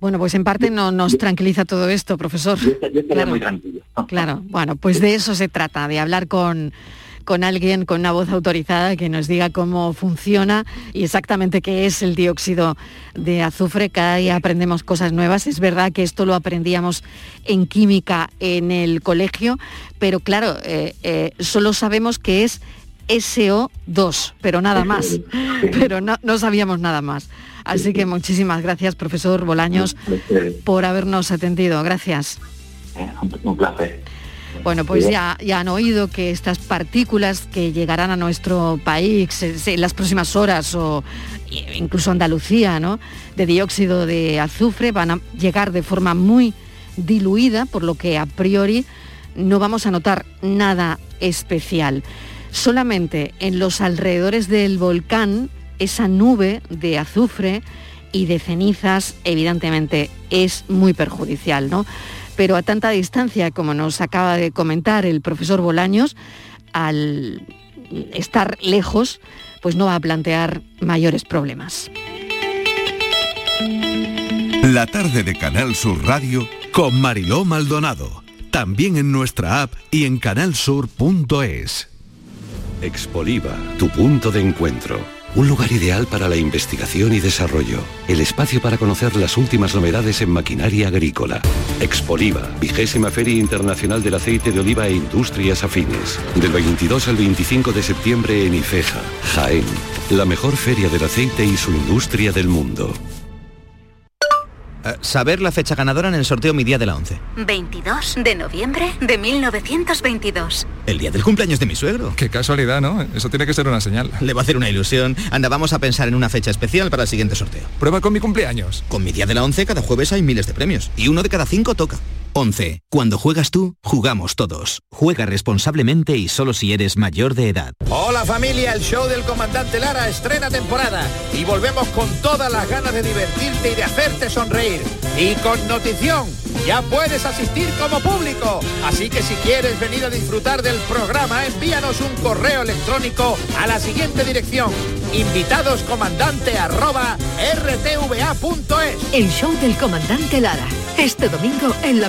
Bueno, pues en parte no nos tranquiliza todo esto, profesor. Yo estaría Claro. muy tranquilo. Claro, bueno, pues de eso se trata, de hablar con, con alguien con una voz autorizada que nos diga cómo funciona y exactamente qué es el dióxido de azufre. Cada día aprendemos cosas nuevas. Es verdad que esto lo aprendíamos en química en el colegio, pero claro, eh, eh, solo sabemos que es SO2, pero nada más. *laughs* Pero no, no sabíamos nada más. Así que muchísimas gracias, profesor Bolaños, por habernos atendido. Gracias. Un, un placer. Bueno, pues ya, ya han oído que estas partículas que llegarán a nuestro país eh, en las próximas horas o incluso a Andalucía, ¿no? De dióxido de azufre van a llegar de forma muy diluida, por lo que a priori no vamos a notar nada especial. Solamente en los alrededores del volcán, esa nube de azufre y de cenizas, evidentemente, es muy perjudicial, ¿no? Pero a tanta distancia, como nos acaba de comentar el profesor Bolaños, al estar lejos, pues no va a plantear mayores problemas. La tarde de Canal Sur Radio con Mariló Maldonado. También en nuestra app y en canalsur.es. Expoliva, tu punto de encuentro. Un lugar ideal para la investigación y desarrollo. El espacio para conocer las últimas novedades en maquinaria agrícola. Expoliva, vigésima Feria Internacional del Aceite de Oliva e Industrias Afines. Del 22 al 25 de septiembre en Ifeja, Jaén. La mejor feria del aceite y su industria del mundo. Eh, saber la fecha ganadora en el sorteo Mi Día de la 11. 22 de noviembre de 1922. El día del cumpleaños de mi suegro. Qué casualidad, ¿no? Eso tiene que ser una señal. Le va a hacer una ilusión. Anda, vamos a pensar en una fecha especial para el siguiente sorteo. Prueba con mi cumpleaños. Con Mi Día de la 11 cada jueves hay miles de premios. Y uno de cada cinco toca. 11. Cuando juegas tú, jugamos todos. Juega responsablemente y solo si eres mayor de edad. Hola familia, el show del comandante Lara estrena temporada y volvemos con todas las ganas de divertirte y de hacerte sonreír. Y con notición, ya puedes asistir como público. Así que si quieres venir a disfrutar del programa, envíanos un correo electrónico a la siguiente dirección. arroba rtva.es. El show del comandante Lara. Este domingo en la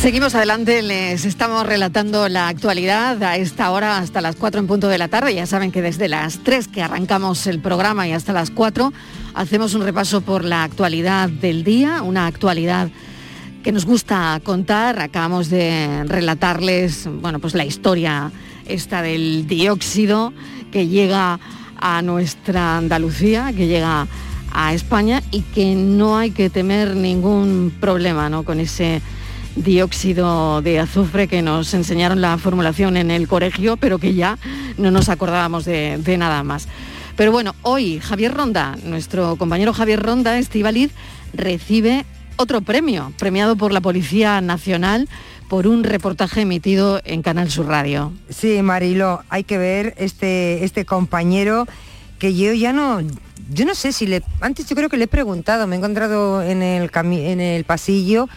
Seguimos adelante, les estamos relatando la actualidad a esta hora hasta las 4 en punto de la tarde. Ya saben que desde las 3 que arrancamos el programa y hasta las 4 hacemos un repaso por la actualidad del día, una actualidad que nos gusta contar. Acabamos de relatarles, bueno, pues la historia esta del dióxido que llega a nuestra Andalucía, que llega a España y que no hay que temer ningún problema ¿no? con ese dióxido de azufre que nos enseñaron la formulación en el colegio, pero que ya no nos acordábamos de, nada más. Pero bueno, hoy Javier Ronda, nuestro compañero Javier Ronda, Estivaliz, recibe otro premio, premiado por la Policía Nacional por un reportaje emitido en Canal Sur Radio. Sí, Marilo, hay que ver este, este compañero que yo ya no, yo no sé si le, antes yo creo que le he preguntado, me he encontrado en el, en el pasillo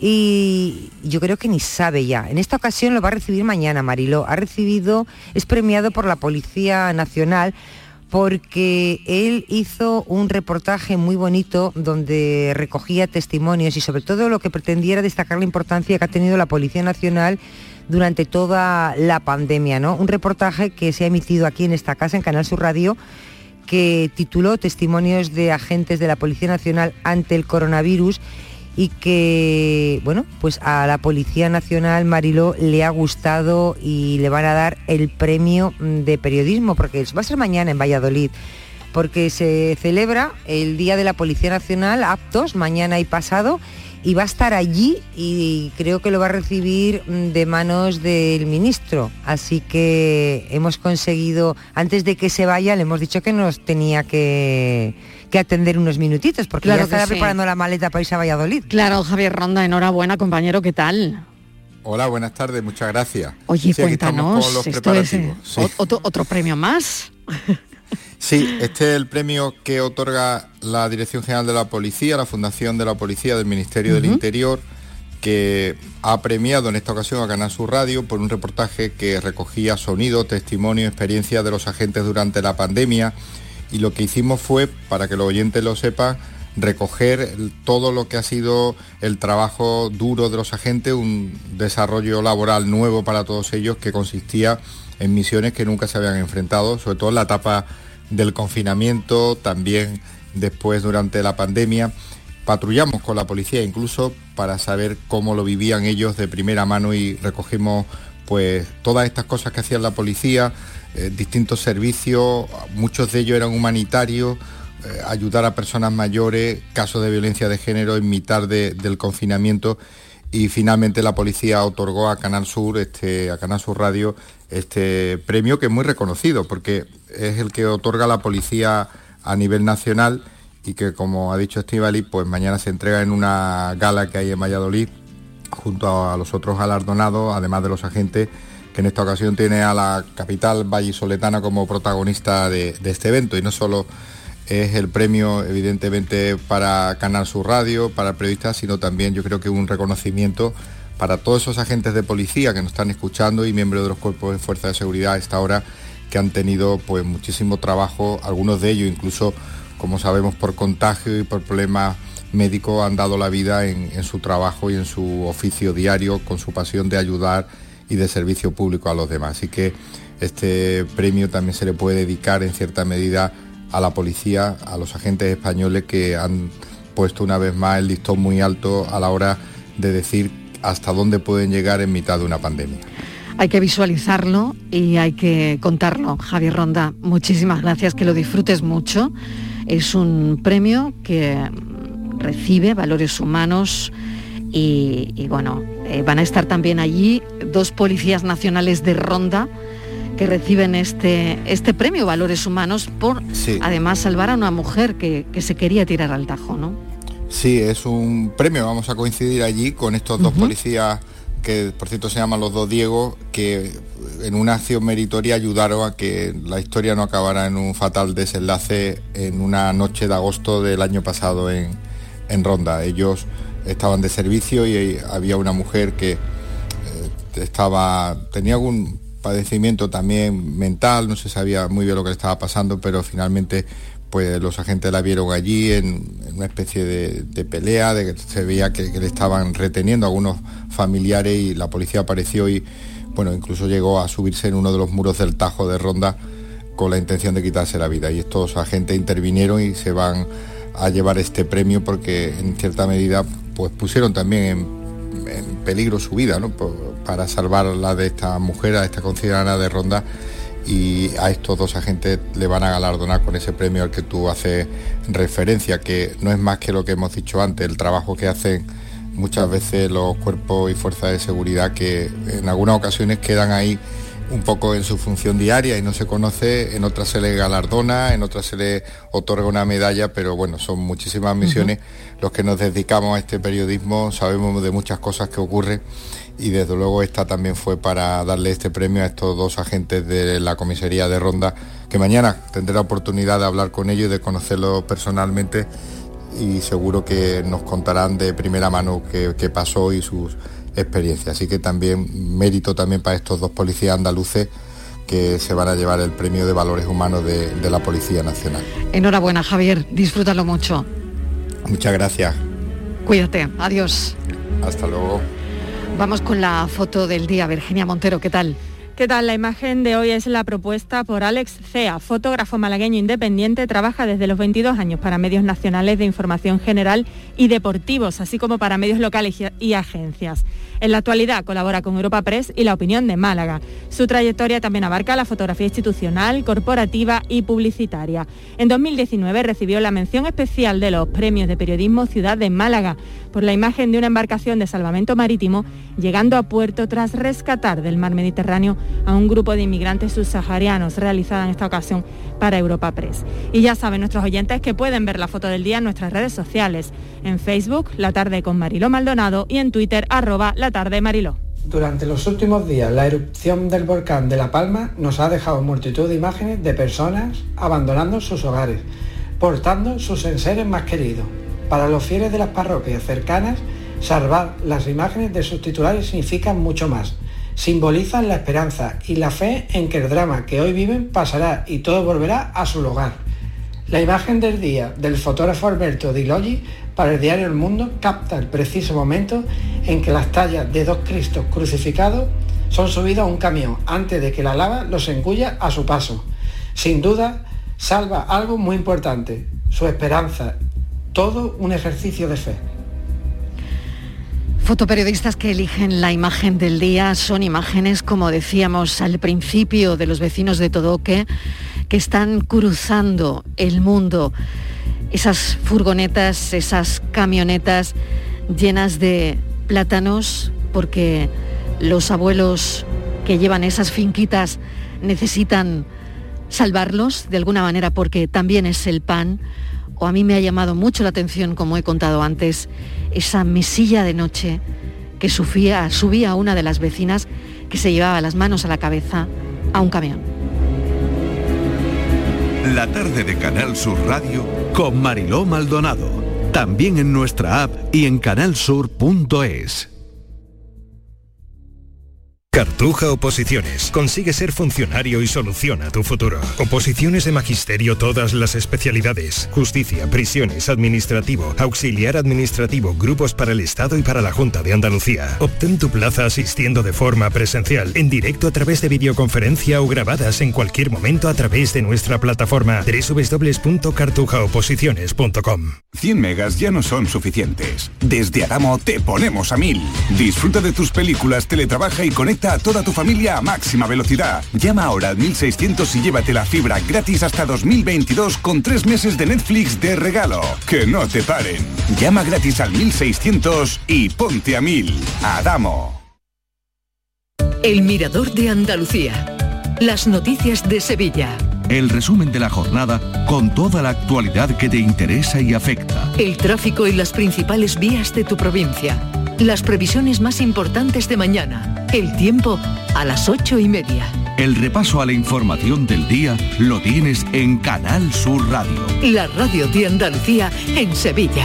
y yo creo que ni sabe ya. En esta ocasión lo va a recibir mañana, Marilo. Ha recibido, es premiado por la Policía Nacional porque él hizo un reportaje muy bonito donde recogía testimonios y sobre todo lo que pretendía era destacar la importancia que ha tenido la Policía Nacional durante toda la pandemia, ¿no? Un reportaje que se ha emitido aquí en esta casa, en Canal Sur Radio, que tituló Testimonios de agentes de la Policía Nacional ante el coronavirus y que, bueno, pues a la Policía Nacional Mariló le ha gustado y le van a dar el premio de periodismo, porque va a ser mañana en Valladolid, porque se celebra el Día de la Policía Nacional, aptos, mañana y pasado, y va a estar allí y creo que lo va a recibir mm, de manos del ministro. Así que hemos conseguido, antes de que se vaya, le hemos dicho que nos tenía que, que atender unos minutitos, porque Claro ya estará sí. preparando la maleta para irse a Valladolid. Claro, Javier Ronda, enhorabuena, compañero, ¿qué tal? Hola, buenas tardes, muchas gracias. Oye, Sí, aquí estamos cuéntanos, con los esto es eh, sí. otro, otro premio más. *laughs* Sí, este es el premio que otorga la Dirección General de la Policía, la Fundación de la Policía del Ministerio del. Interior, que ha premiado en esta ocasión a Canal Sur Radio por un reportaje que recogía sonido, testimonio, experiencia de los agentes durante la pandemia. Y lo que hicimos fue, para que los oyentes lo sepan, recoger todo lo que ha sido el trabajo duro de los agentes, un desarrollo laboral nuevo para todos ellos que consistía en misiones que nunca se habían enfrentado, sobre todo en la etapa del confinamiento, también después durante la pandemia. Patrullamos con la policía incluso para saber cómo lo vivían ellos de primera mano y recogimos pues todas estas cosas que hacían la policía, eh, distintos servicios, muchos de ellos eran humanitarios, eh, ayudar a personas mayores, casos de violencia de género en mitad de- del confinamiento y finalmente la policía otorgó a Canal Sur, este, a Canal Sur Radio, este premio que es muy reconocido porque es el que otorga la policía a nivel nacional y que como ha dicho Estivali, pues mañana se entrega en una gala que hay en Valladolid junto a los otros galardonados, además de los agentes, que en esta ocasión tiene a la capital vallisoletana como protagonista de, este evento. Y no solo es el premio, evidentemente, para Canal Sur Radio, para periodistas, sino también yo creo que un reconocimiento para todos esos agentes de policía que nos están escuchando y miembros de los cuerpos de fuerza de seguridad a esta hora que han tenido pues muchísimo trabajo, algunos de ellos incluso, como sabemos, por contagio y por problemas médicos han dado la vida en, en su trabajo y en su oficio diario con su pasión de ayudar y de servicio público a los demás. Así que este premio también se le puede dedicar en cierta medida a la policía, a los agentes españoles que han puesto una vez más el listón muy alto a la hora de decir hasta dónde pueden llegar en mitad de una pandemia. Hay que visualizarlo y hay que contarlo. Javier Ronda, muchísimas gracias, que lo disfrutes mucho. Es un premio que recibe valores humanos y, y, bueno, eh, van a estar también allí dos policías nacionales de Ronda que reciben este, este premio Valores Humanos por Sí. además salvar a una mujer que, que se quería tirar al tajo, ¿no? Sí, es un premio, vamos a coincidir allí con estos dos policías que por cierto se llaman los dos Diego, que en una acción meritoria ayudaron a que la historia no acabara en un fatal desenlace en una noche de agosto del año pasado en, en Ronda. Ellos estaban de servicio y había una mujer que eh, estaba tenía algún padecimiento también mental, no se sabía muy bien lo que le estaba pasando, pero finalmente pues los agentes la vieron allí en, una especie de, pelea, de que se veía que, le estaban reteniendo algunos familiares y la policía apareció y bueno, incluso llegó a subirse en uno de los muros del Tajo de Ronda con la intención de quitarse la vida. Y estos agentes intervinieron y se van a llevar este premio porque en cierta medida pues pusieron también en, peligro su vida, ¿no? Para salvarla de esta mujer, a esta considerada de Ronda y a estos dos agentes le van a galardonar con ese premio al que tú haces referencia, que no es más que lo que hemos dicho antes, el trabajo que hacen muchas veces los cuerpos y fuerzas de seguridad que en algunas ocasiones quedan ahí un poco en su función diaria y no se conoce, en otras se le galardona, en otras se le otorga una medalla, pero bueno, son muchísimas misiones. Los que nos dedicamos a este periodismo sabemos de muchas cosas que ocurren y desde luego esta también fue para darle este premio a estos dos agentes de la comisaría de Ronda, que mañana tendré la oportunidad de hablar con ellos y de conocerlos personalmente y seguro que nos contarán de primera mano qué, qué pasó y sus experiencias. Así que también mérito también para estos dos policías andaluces que se van a llevar el premio de valores humanos de, de la Policía Nacional. Enhorabuena, Javier, disfrútalo mucho. Muchas gracias. Cuídate, adiós. Hasta luego. Vamos con la foto del día. Virginia Montero, ¿qué tal? ¿Qué tal? La imagen de hoy es la propuesta por Alex Cea, fotógrafo malagueño independiente, trabaja desde los 22 años para medios nacionales de información general y deportivos, así como para medios locales y- agencias. En la actualidad colabora con Europa Press y La Opinión de Málaga. Su trayectoria también abarca la fotografía institucional, corporativa y publicitaria. En 2019 recibió la mención especial de los premios de periodismo Ciudad de Málaga por la imagen de una embarcación de salvamento marítimo llegando a puerto tras rescatar del mar Mediterráneo a un grupo de inmigrantes subsaharianos realizada en esta ocasión para Europa Press. Y ya saben nuestros oyentes que pueden ver la foto del día en nuestras redes sociales, en Facebook, La Tarde con Mariló Maldonado y en Twitter, arroba La Tarde Mariló. Durante los últimos días, la erupción del volcán de La Palma nos ha dejado multitud de imágenes de personas abandonando sus hogares, portando sus enseres más queridos. Para los fieles de las parroquias cercanas, salvar las imágenes de sus titulares significan mucho más. Simbolizan la esperanza y la fe en que el drama que hoy viven pasará y todo volverá a su lugar. La imagen del día del fotógrafo Alberto Di Loggi para el diario El Mundo capta el preciso momento en que las tallas de dos Cristos crucificados son subidos a un camión antes de que la lava los engulla a su paso. Sin duda, salva algo muy importante, su esperanza, todo un ejercicio de fe. Fotoperiodistas que eligen la imagen del día son imágenes, como decíamos al principio, de los vecinos de Todoque que están cruzando el mundo. Esas furgonetas, esas camionetas llenas de plátanos, porque los abuelos que llevan esas finquitas necesitan salvarlos de alguna manera porque también es el pan. O a mí me ha llamado mucho la atención, como he contado antes, esa mesilla de noche que subía, una de las vecinas que se llevaba las manos a la cabeza a un camión. La tarde de Canal Sur Radio con Mariló Maldonado. También en nuestra app y en canalsur.es. Cartuja Oposiciones. Consigue ser funcionario y soluciona tu futuro. Oposiciones de magisterio todas las especialidades. Justicia, prisiones, administrativo, auxiliar administrativo, grupos para el Estado y para la Junta de Andalucía. Obtén tu plaza asistiendo de forma presencial, en directo a través de videoconferencia o grabadas en cualquier momento a través de nuestra plataforma www.cartujaoposiciones.com. 100 megas ya no son suficientes. Desde Adamo te ponemos a 1000. Disfruta de tus películas, teletrabaja y conecta a toda tu familia a máxima velocidad. Llama ahora al 1600 y llévate la fibra gratis hasta 2022 con tres meses de Netflix de regalo. Que no te paren. Llama gratis al 1600 y ponte a 1000. Adamo. El Mirador de Andalucía. Las noticias de Sevilla. El resumen de la jornada con toda la actualidad que te interesa y afecta. El tráfico y las principales vías de tu provincia. Las previsiones más importantes de mañana. El tiempo a las ocho y media. El repaso a la información del día lo tienes en Canal Sur Radio. La radio de Andalucía en Sevilla.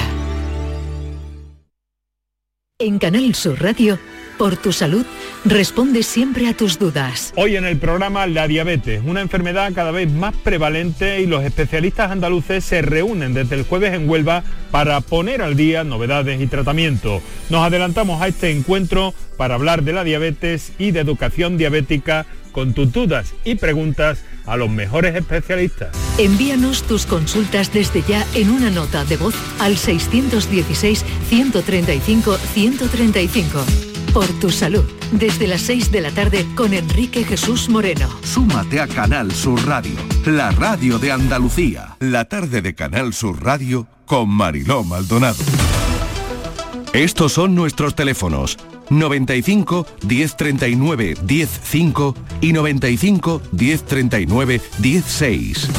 En Canal Sur Radio, por tu salud, responde siempre a tus dudas. Hoy en el programa la diabetes, una enfermedad cada vez más prevalente y los especialistas andaluces se reúnen desde el jueves en Huelva para poner al día novedades y tratamiento. Nos adelantamos a este encuentro para hablar de la diabetes y de educación diabética con tus dudas y preguntas a los mejores especialistas. Envíanos tus consultas desde ya en una nota de voz al 616-135-135. Por tu salud, desde las 6 de la tarde con Enrique Jesús Moreno. Súmate a Canal Sur Radio, la radio de Andalucía. La tarde de Canal Sur Radio con Mariló Maldonado. Estos son nuestros teléfonos 95 1039 105 y 95 1039 16.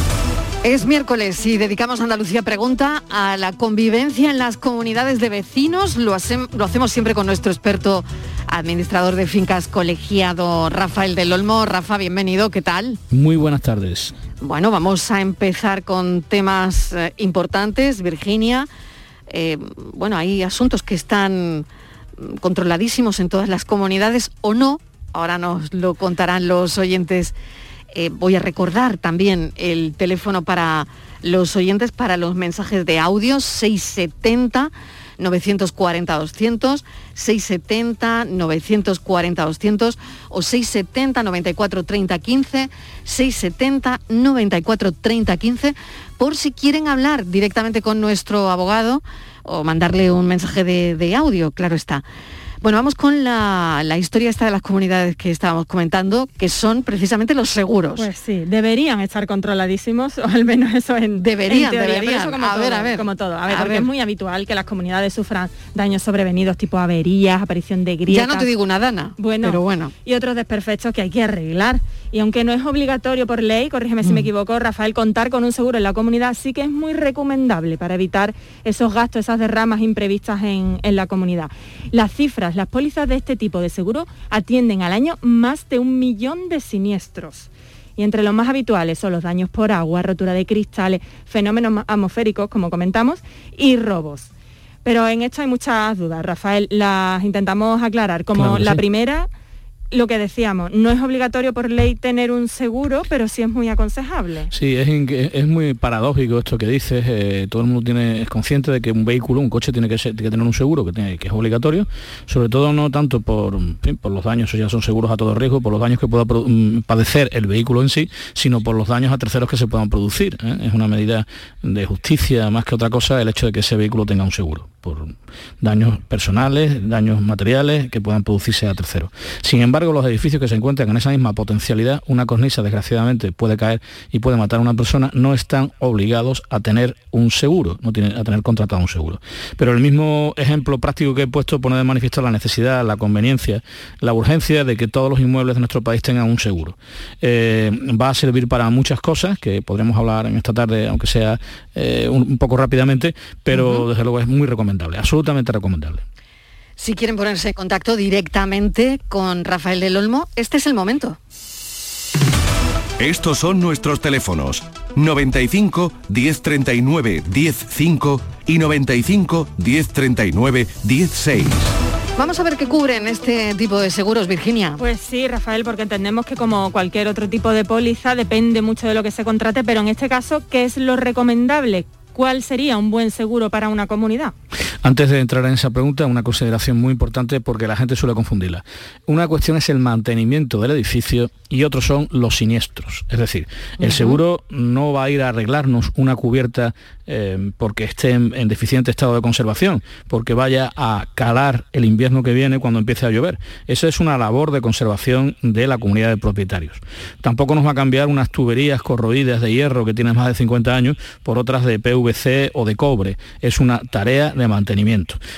Es miércoles y dedicamos a Andalucía Pregunta a la convivencia en las comunidades de vecinos. Lo, hacem- lo hacemos siempre con nuestro experto administrador de fincas colegiado Rafael del Olmo. Rafa, bienvenido, ¿qué tal? Muy buenas tardes. Bueno, vamos a empezar con temas eh, importantes. Virginia, eh, bueno, hay asuntos que están mm, controladísimos en todas las comunidades o no. Ahora nos lo contarán los oyentes. Eh, voy a recordar también el teléfono para los oyentes para los mensajes de audio 670 940 200 670 940 200 o 670 94 30 15 670 94 30 15 por si quieren hablar directamente con nuestro abogado o mandarle un mensaje de, de audio, claro está. Bueno, vamos con la, la historia esta de las comunidades que estábamos comentando, que son precisamente los seguros. Pues sí, deberían estar controladísimos, *laughs* o al menos eso en Deberían, en teoría, deberían. pero eso como A todo, ver, a ver. como todo. A ver, A porque ver. es muy habitual que las comunidades sufran daños sobrevenidos tipo averías, aparición de grietas. ya no te digo una dana, Bueno, pero bueno. y otros desperfectos que hay que arreglar. Y aunque no es obligatorio por ley, corrígeme Mm. si me equivoco, Rafael, contar con un seguro en la comunidad sí que es muy recomendable para evitar esos gastos, esas derramas imprevistas en, en la comunidad. Las cifras Las pólizas de este tipo de seguro atienden al año más de un millón de siniestros. Y entre los más habituales son los daños por agua, rotura de cristales, fenómenos atmosféricos, como comentamos, y robos. Pero en esto hay muchas dudas, Rafael. Las intentamos aclarar. Como Claro la sí. primera, lo que decíamos, no es obligatorio por ley tener un seguro, pero sí es muy aconsejable. Sí, es, es muy paradójico esto que dices. eh, todo el mundo es consciente de que un vehículo, un coche tiene que, tener un seguro que, es obligatorio, sobre todo no tanto por, por los daños, eso ya son seguros a todo riesgo, por los daños que pueda mm, padecer el vehículo en sí, sino por los daños a terceros que se puedan producir. ¿eh? Es una medida de justicia más que otra cosa el hecho de que ese vehículo tenga un seguro por daños personales, daños materiales que puedan producirse a terceros. Sin embargo, los edificios que se encuentran en esa misma potencialidad, una cornisa desgraciadamente puede caer y puede matar a una persona, no están obligados a tener un seguro, no tienen a tener contratado un seguro. Pero el mismo ejemplo práctico que he puesto pone de manifiesto la necesidad, la conveniencia, la urgencia de que todos los inmuebles de nuestro país tengan un seguro. Eh, va a servir para muchas cosas que podremos hablar en esta tarde, aunque sea eh, un, un poco rápidamente, pero desde luego es muy recomendable, absolutamente recomendable. Si quieren ponerse en contacto directamente con Rafael del Olmo, este es el momento. Estos son nuestros teléfonos 95 1039 105 y 95 1039 16. Vamos a ver qué cubren este tipo de seguros, Virginia. Pues sí, Rafael, porque entendemos que como cualquier otro tipo de póliza depende mucho de lo que se contrate, pero en este caso, ¿qué es lo recomendable? ¿Cuál sería un buen seguro para una comunidad? Antes de entrar en esa pregunta, una consideración muy importante porque la gente suele confundirla. Una cuestión es el mantenimiento del edificio y otros son los siniestros. Es decir, el seguro no va a ir a arreglarnos una cubierta eh, porque esté en, en deficiente estado de conservación, porque vaya a calar el invierno que viene cuando empiece a llover. Esa es una labor de conservación de la comunidad de propietarios. Tampoco nos va a cambiar unas tuberías corroídas de hierro que tienen más de 50 años por otras de PVC o de cobre. Es una tarea de mantenimiento.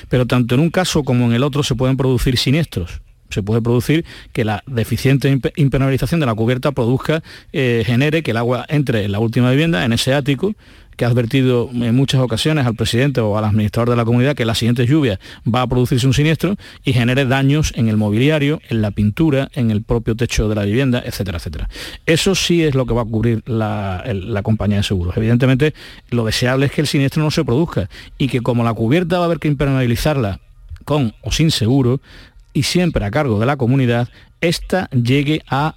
Pero tanto en un caso como en el otro se pueden producir siniestros. Se puede producir que la deficiente impe- impermeabilización de la cubierta produzca, eh, genere que el agua entre en la última vivienda, en ese ático, que ha advertido en muchas ocasiones al presidente o al administrador de la comunidad que las siguientes lluvias va a producirse un siniestro y genere daños en el mobiliario, en la pintura, en el propio techo de la vivienda, etcétera, etcétera. Eso sí es lo que va a cubrir la, la compañía de seguros. Evidentemente, lo deseable es que el siniestro no se produzca y que como la cubierta va a haber que impermeabilizarla con o sin seguro, y siempre a cargo de la comunidad, ésta llegue a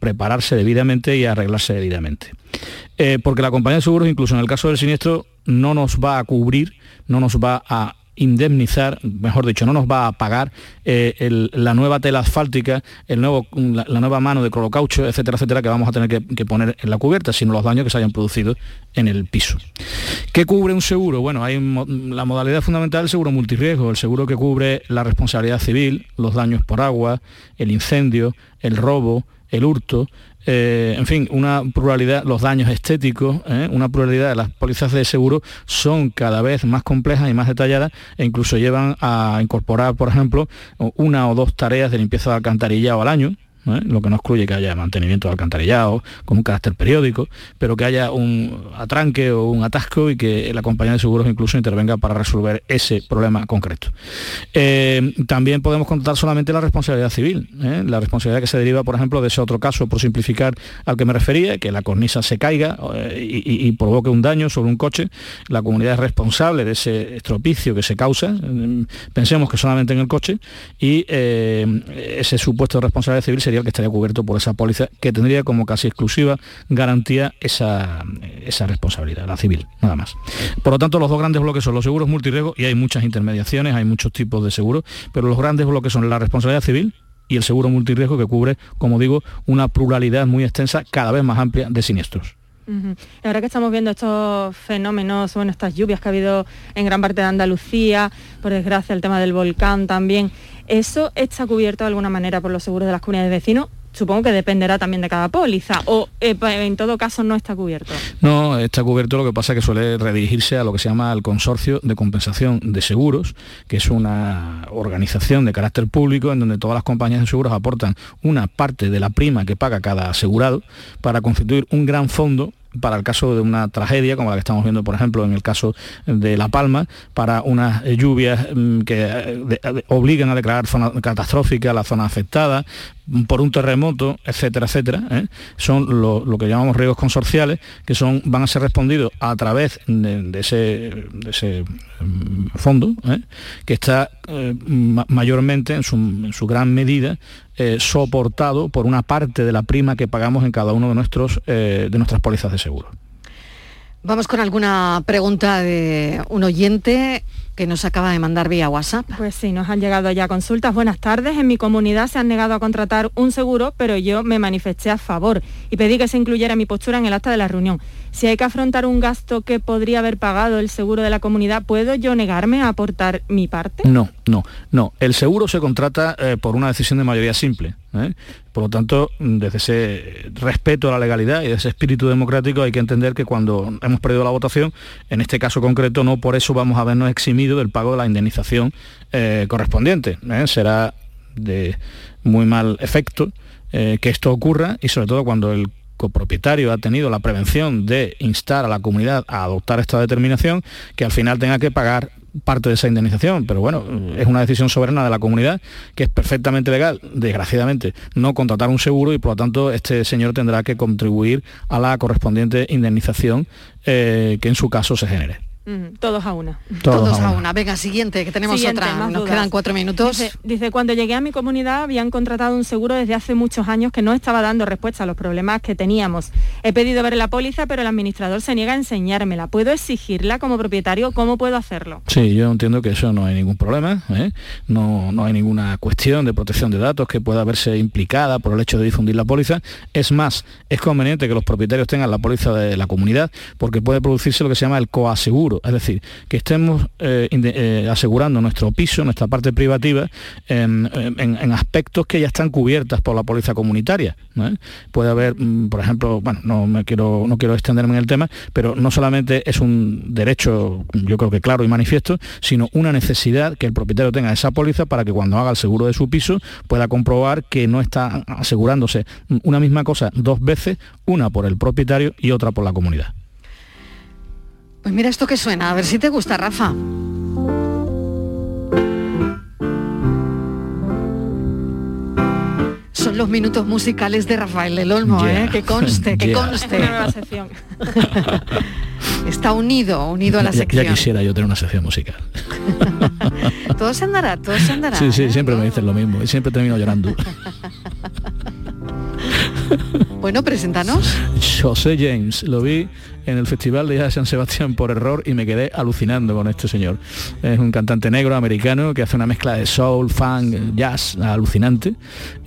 prepararse debidamente y arreglarse debidamente. Eh, porque la compañía de seguros, incluso en el caso del siniestro, no nos va a cubrir, no nos va a indemnizar, mejor dicho, no nos va a pagar eh, el- la nueva tela asfáltica, el nuevo, la, nueva mano de clorocaucho, etcétera, etcétera, que vamos a tener que, que poner en la cubierta, sino los daños que se hayan producido en el piso. ¿Qué cubre un seguro? Bueno, hay la modalidad fundamental del seguro multirriesgo, el seguro que cubre la responsabilidad civil, los daños por agua, el incendio, el robo, el hurto, eh, en fin, una pluralidad, los daños estéticos, ¿eh? una pluralidad las pólizas de seguro son cada vez más complejas y más detalladas e incluso llevan a incorporar, por ejemplo, una o dos tareas de limpieza de alcantarillado al año, lo que no excluye que haya mantenimiento de alcantarillado con un carácter periódico, pero que haya un atranque o un atasco y que la compañía de seguros incluso intervenga para resolver ese problema concreto. Eh, también podemos contar solamente la responsabilidad civil, ¿eh? la responsabilidad que se deriva, por ejemplo, de ese otro caso, por simplificar al que me refería, que la cornisa se caiga eh, y, y- provoque un daño sobre un coche, la comunidad es responsable de ese estropicio que se causa, eh, pensemos que solamente en el coche, y ese supuesto de responsabilidad civil que estaría cubierto por esa póliza, que tendría como casi exclusiva garantía esa, esa responsabilidad, la civil, nada más. Por lo tanto, los dos grandes bloques son los seguros multirriesgos y hay muchas intermediaciones, hay muchos tipos de seguros, pero los grandes bloques son la responsabilidad civil y el seguro multirriesgo que cubre, como digo, una pluralidad muy extensa, cada vez más amplia de siniestros. Ujú. Y Ahora que estamos viendo estos fenómenos, bueno, estas lluvias que ha habido en gran parte de Andalucía, por desgracia el tema del volcán también, ¿eso está cubierto de alguna manera por los seguros de las comunidades de vecinos? Supongo que dependerá también de cada póliza, o en todo caso no está cubierto. No, está cubierto, lo que pasa es que suele redirigirse a lo que se llama el Consorcio de Compensación de Seguros, que es una organización de carácter público en donde todas las compañías de seguros aportan una parte de la prima que paga cada asegurado para constituir un gran fondo para el caso de una tragedia como la que estamos viendo, por ejemplo, en el caso de La Palma, para unas lluvias mm, que eh, obligan a declarar zona catastrófica la zona afectada, por un terremoto, etcétera, etcétera, ¿eh? son lo, que llamamos riesgos consorciales, que son, van a ser respondidos a través de, ese, mm, fondo, ¿eh? que está eh, mayormente, en su, gran medida, soportado por una parte de la prima que pagamos en cada uno de, nuestros, de nuestras pólizas de seguro. Vamos con alguna pregunta de un oyente que nos acaba de mandar vía WhatsApp. Pues sí, nos han llegado ya consultas. Buenas tardes. En mi comunidad se han negado a contratar un seguro, pero yo me manifesté a favor y pedí que se incluyera mi postura en el acta de la reunión. Si hay que afrontar un gasto que podría haber pagado el seguro de la comunidad, ¿puedo yo negarme a aportar mi parte? No, no, no. El seguro se contrata eh, por una decisión de mayoría simple. ¿Eh? Por lo tanto, desde ese respeto a la legalidad y de ese espíritu democrático hay que entender que cuando hemos perdido la votación, en este caso concreto, no por eso vamos a vernos eximidos del pago de la indemnización eh, correspondiente. ¿eh? Será de muy mal efecto que esto ocurra y sobre todo cuando el copropietario ha tenido la prevención de instar a la comunidad a adoptar esta determinación, que al final tenga que pagar parte de esa indemnización, pero bueno, es una decisión soberana de la comunidad que es perfectamente legal, desgraciadamente, no contratar un seguro y por lo tanto este señor tendrá que contribuir a la correspondiente indemnización eh, que en su caso se genere todos a una. Todos, a, una. Venga, siguiente, que tenemos otra. Nos quedan cuatro minutos. Dice, cuando llegué a mi comunidad habían contratado un seguro desde hace muchos años que no estaba dando respuesta a los problemas que teníamos. He pedido ver la póliza, pero el administrador se niega a enseñármela. ¿Puedo exigirla como propietario? ¿Cómo puedo hacerlo? Sí, yo entiendo que eso no hay ningún problema. ¿eh? No, no hay ninguna cuestión de protección de datos que pueda verse implicada por el hecho de difundir la póliza. Es más, es conveniente que los propietarios tengan la póliza de la comunidad porque puede producirse lo que se llama el coaseguro es decir, que estemos eh, eh, asegurando nuestro piso, nuestra parte privativa, en, aspectos que ya están cubiertas por la póliza comunitaria. Puede haber, mm, por ejemplo, bueno, no, me quiero, no quiero extenderme en el tema, pero no solamente es un derecho, yo creo que claro y manifiesto, sino una necesidad que el propietario tenga esa póliza para que cuando haga el seguro de su piso pueda comprobar que no está asegurándose una misma cosa dos veces, una por el propietario y otra por la comunidad. Pues mira esto que suena, a ver si te gusta, Rafa. Son los minutos musicales de Rafael del Olmo, ¿eh? que conste, que conste. *laughs* Está unido, unido a la sección. Ya, quisiera yo tener una sección musical. *laughs* todo se andará, todo se andará. Sí, sí, ¿eh? siempre me dicen lo mismo y siempre termino llorando. *laughs* bueno, preséntanos. José James, lo vi en el Festival de San Sebastián por error y me quedé alucinando con este señor. Es un cantante negro americano que hace una mezcla de soul, funk, jazz alucinante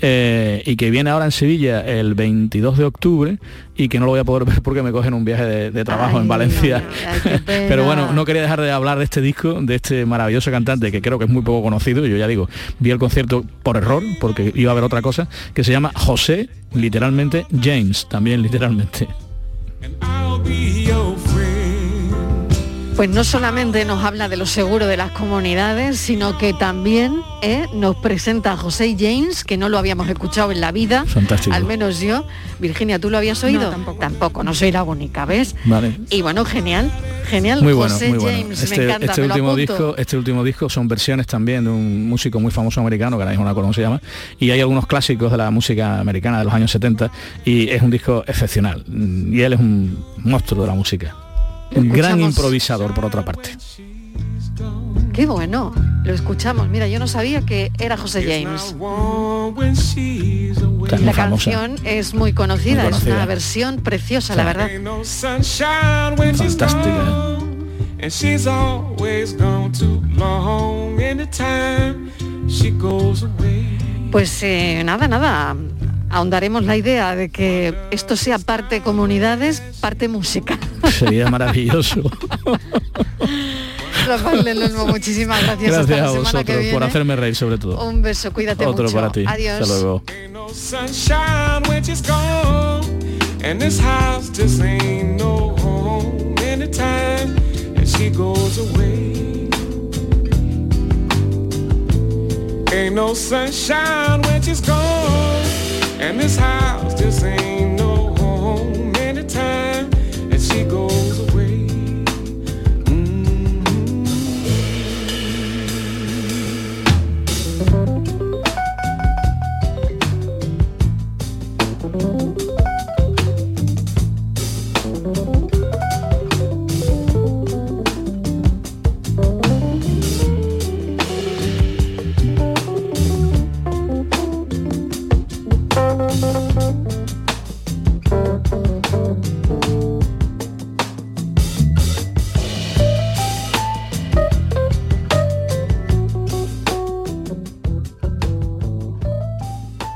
eh, y que viene ahora en Sevilla el 22 de octubre y que no lo voy a poder *laughs* ver porque me cogen un viaje de, trabajo en Valencia. *laughs* Pero bueno, no quería dejar de hablar de este disco, de este maravilloso cantante que creo que es muy poco conocido. Yo ya digo, vi el concierto por error porque iba a ver otra cosa, que se llama José, literalmente James, también literalmente. Pues no solamente nos habla de lo seguro de las comunidades, sino que también ¿eh? nos presenta a José James, que no lo habíamos escuchado en la vida, Fantástico. al menos yo. Virginia, ¿tú lo habías oído? tampoco. no soy la única, ¿ves? Vale. Y bueno, genial, genial. Muy bueno, muy bueno. Este, este último disco, este último disco son versiones también de un músico muy famoso americano, que ahora mismo no cómo se llama, y hay algunos clásicos de la música americana de los años 70, y es un disco excepcional. Y él es un monstruo de la música. Un gran improvisador, por otra parte. Qué bueno, lo escuchamos. Mira, yo no sabía que era José James. la canción es muy conocida, es una versión preciosa, la verdad. Fantástica. Pues eh, nada, nada ahondaremos la idea de que esto sea parte comunidades, parte música. *laughs* Sería maravilloso. *laughs* Rafael muchísimas gracias. Gracias a vosotros por hacerme reír sobre todo. Un beso, cuídate Otro mucho. para ti. Adiós. Hasta luego. Ain't no sunshine when she's gone. And this house just ain't no home anytime that she goes away.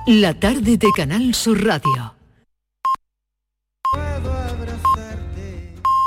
La tarde de Canal Sur Radio.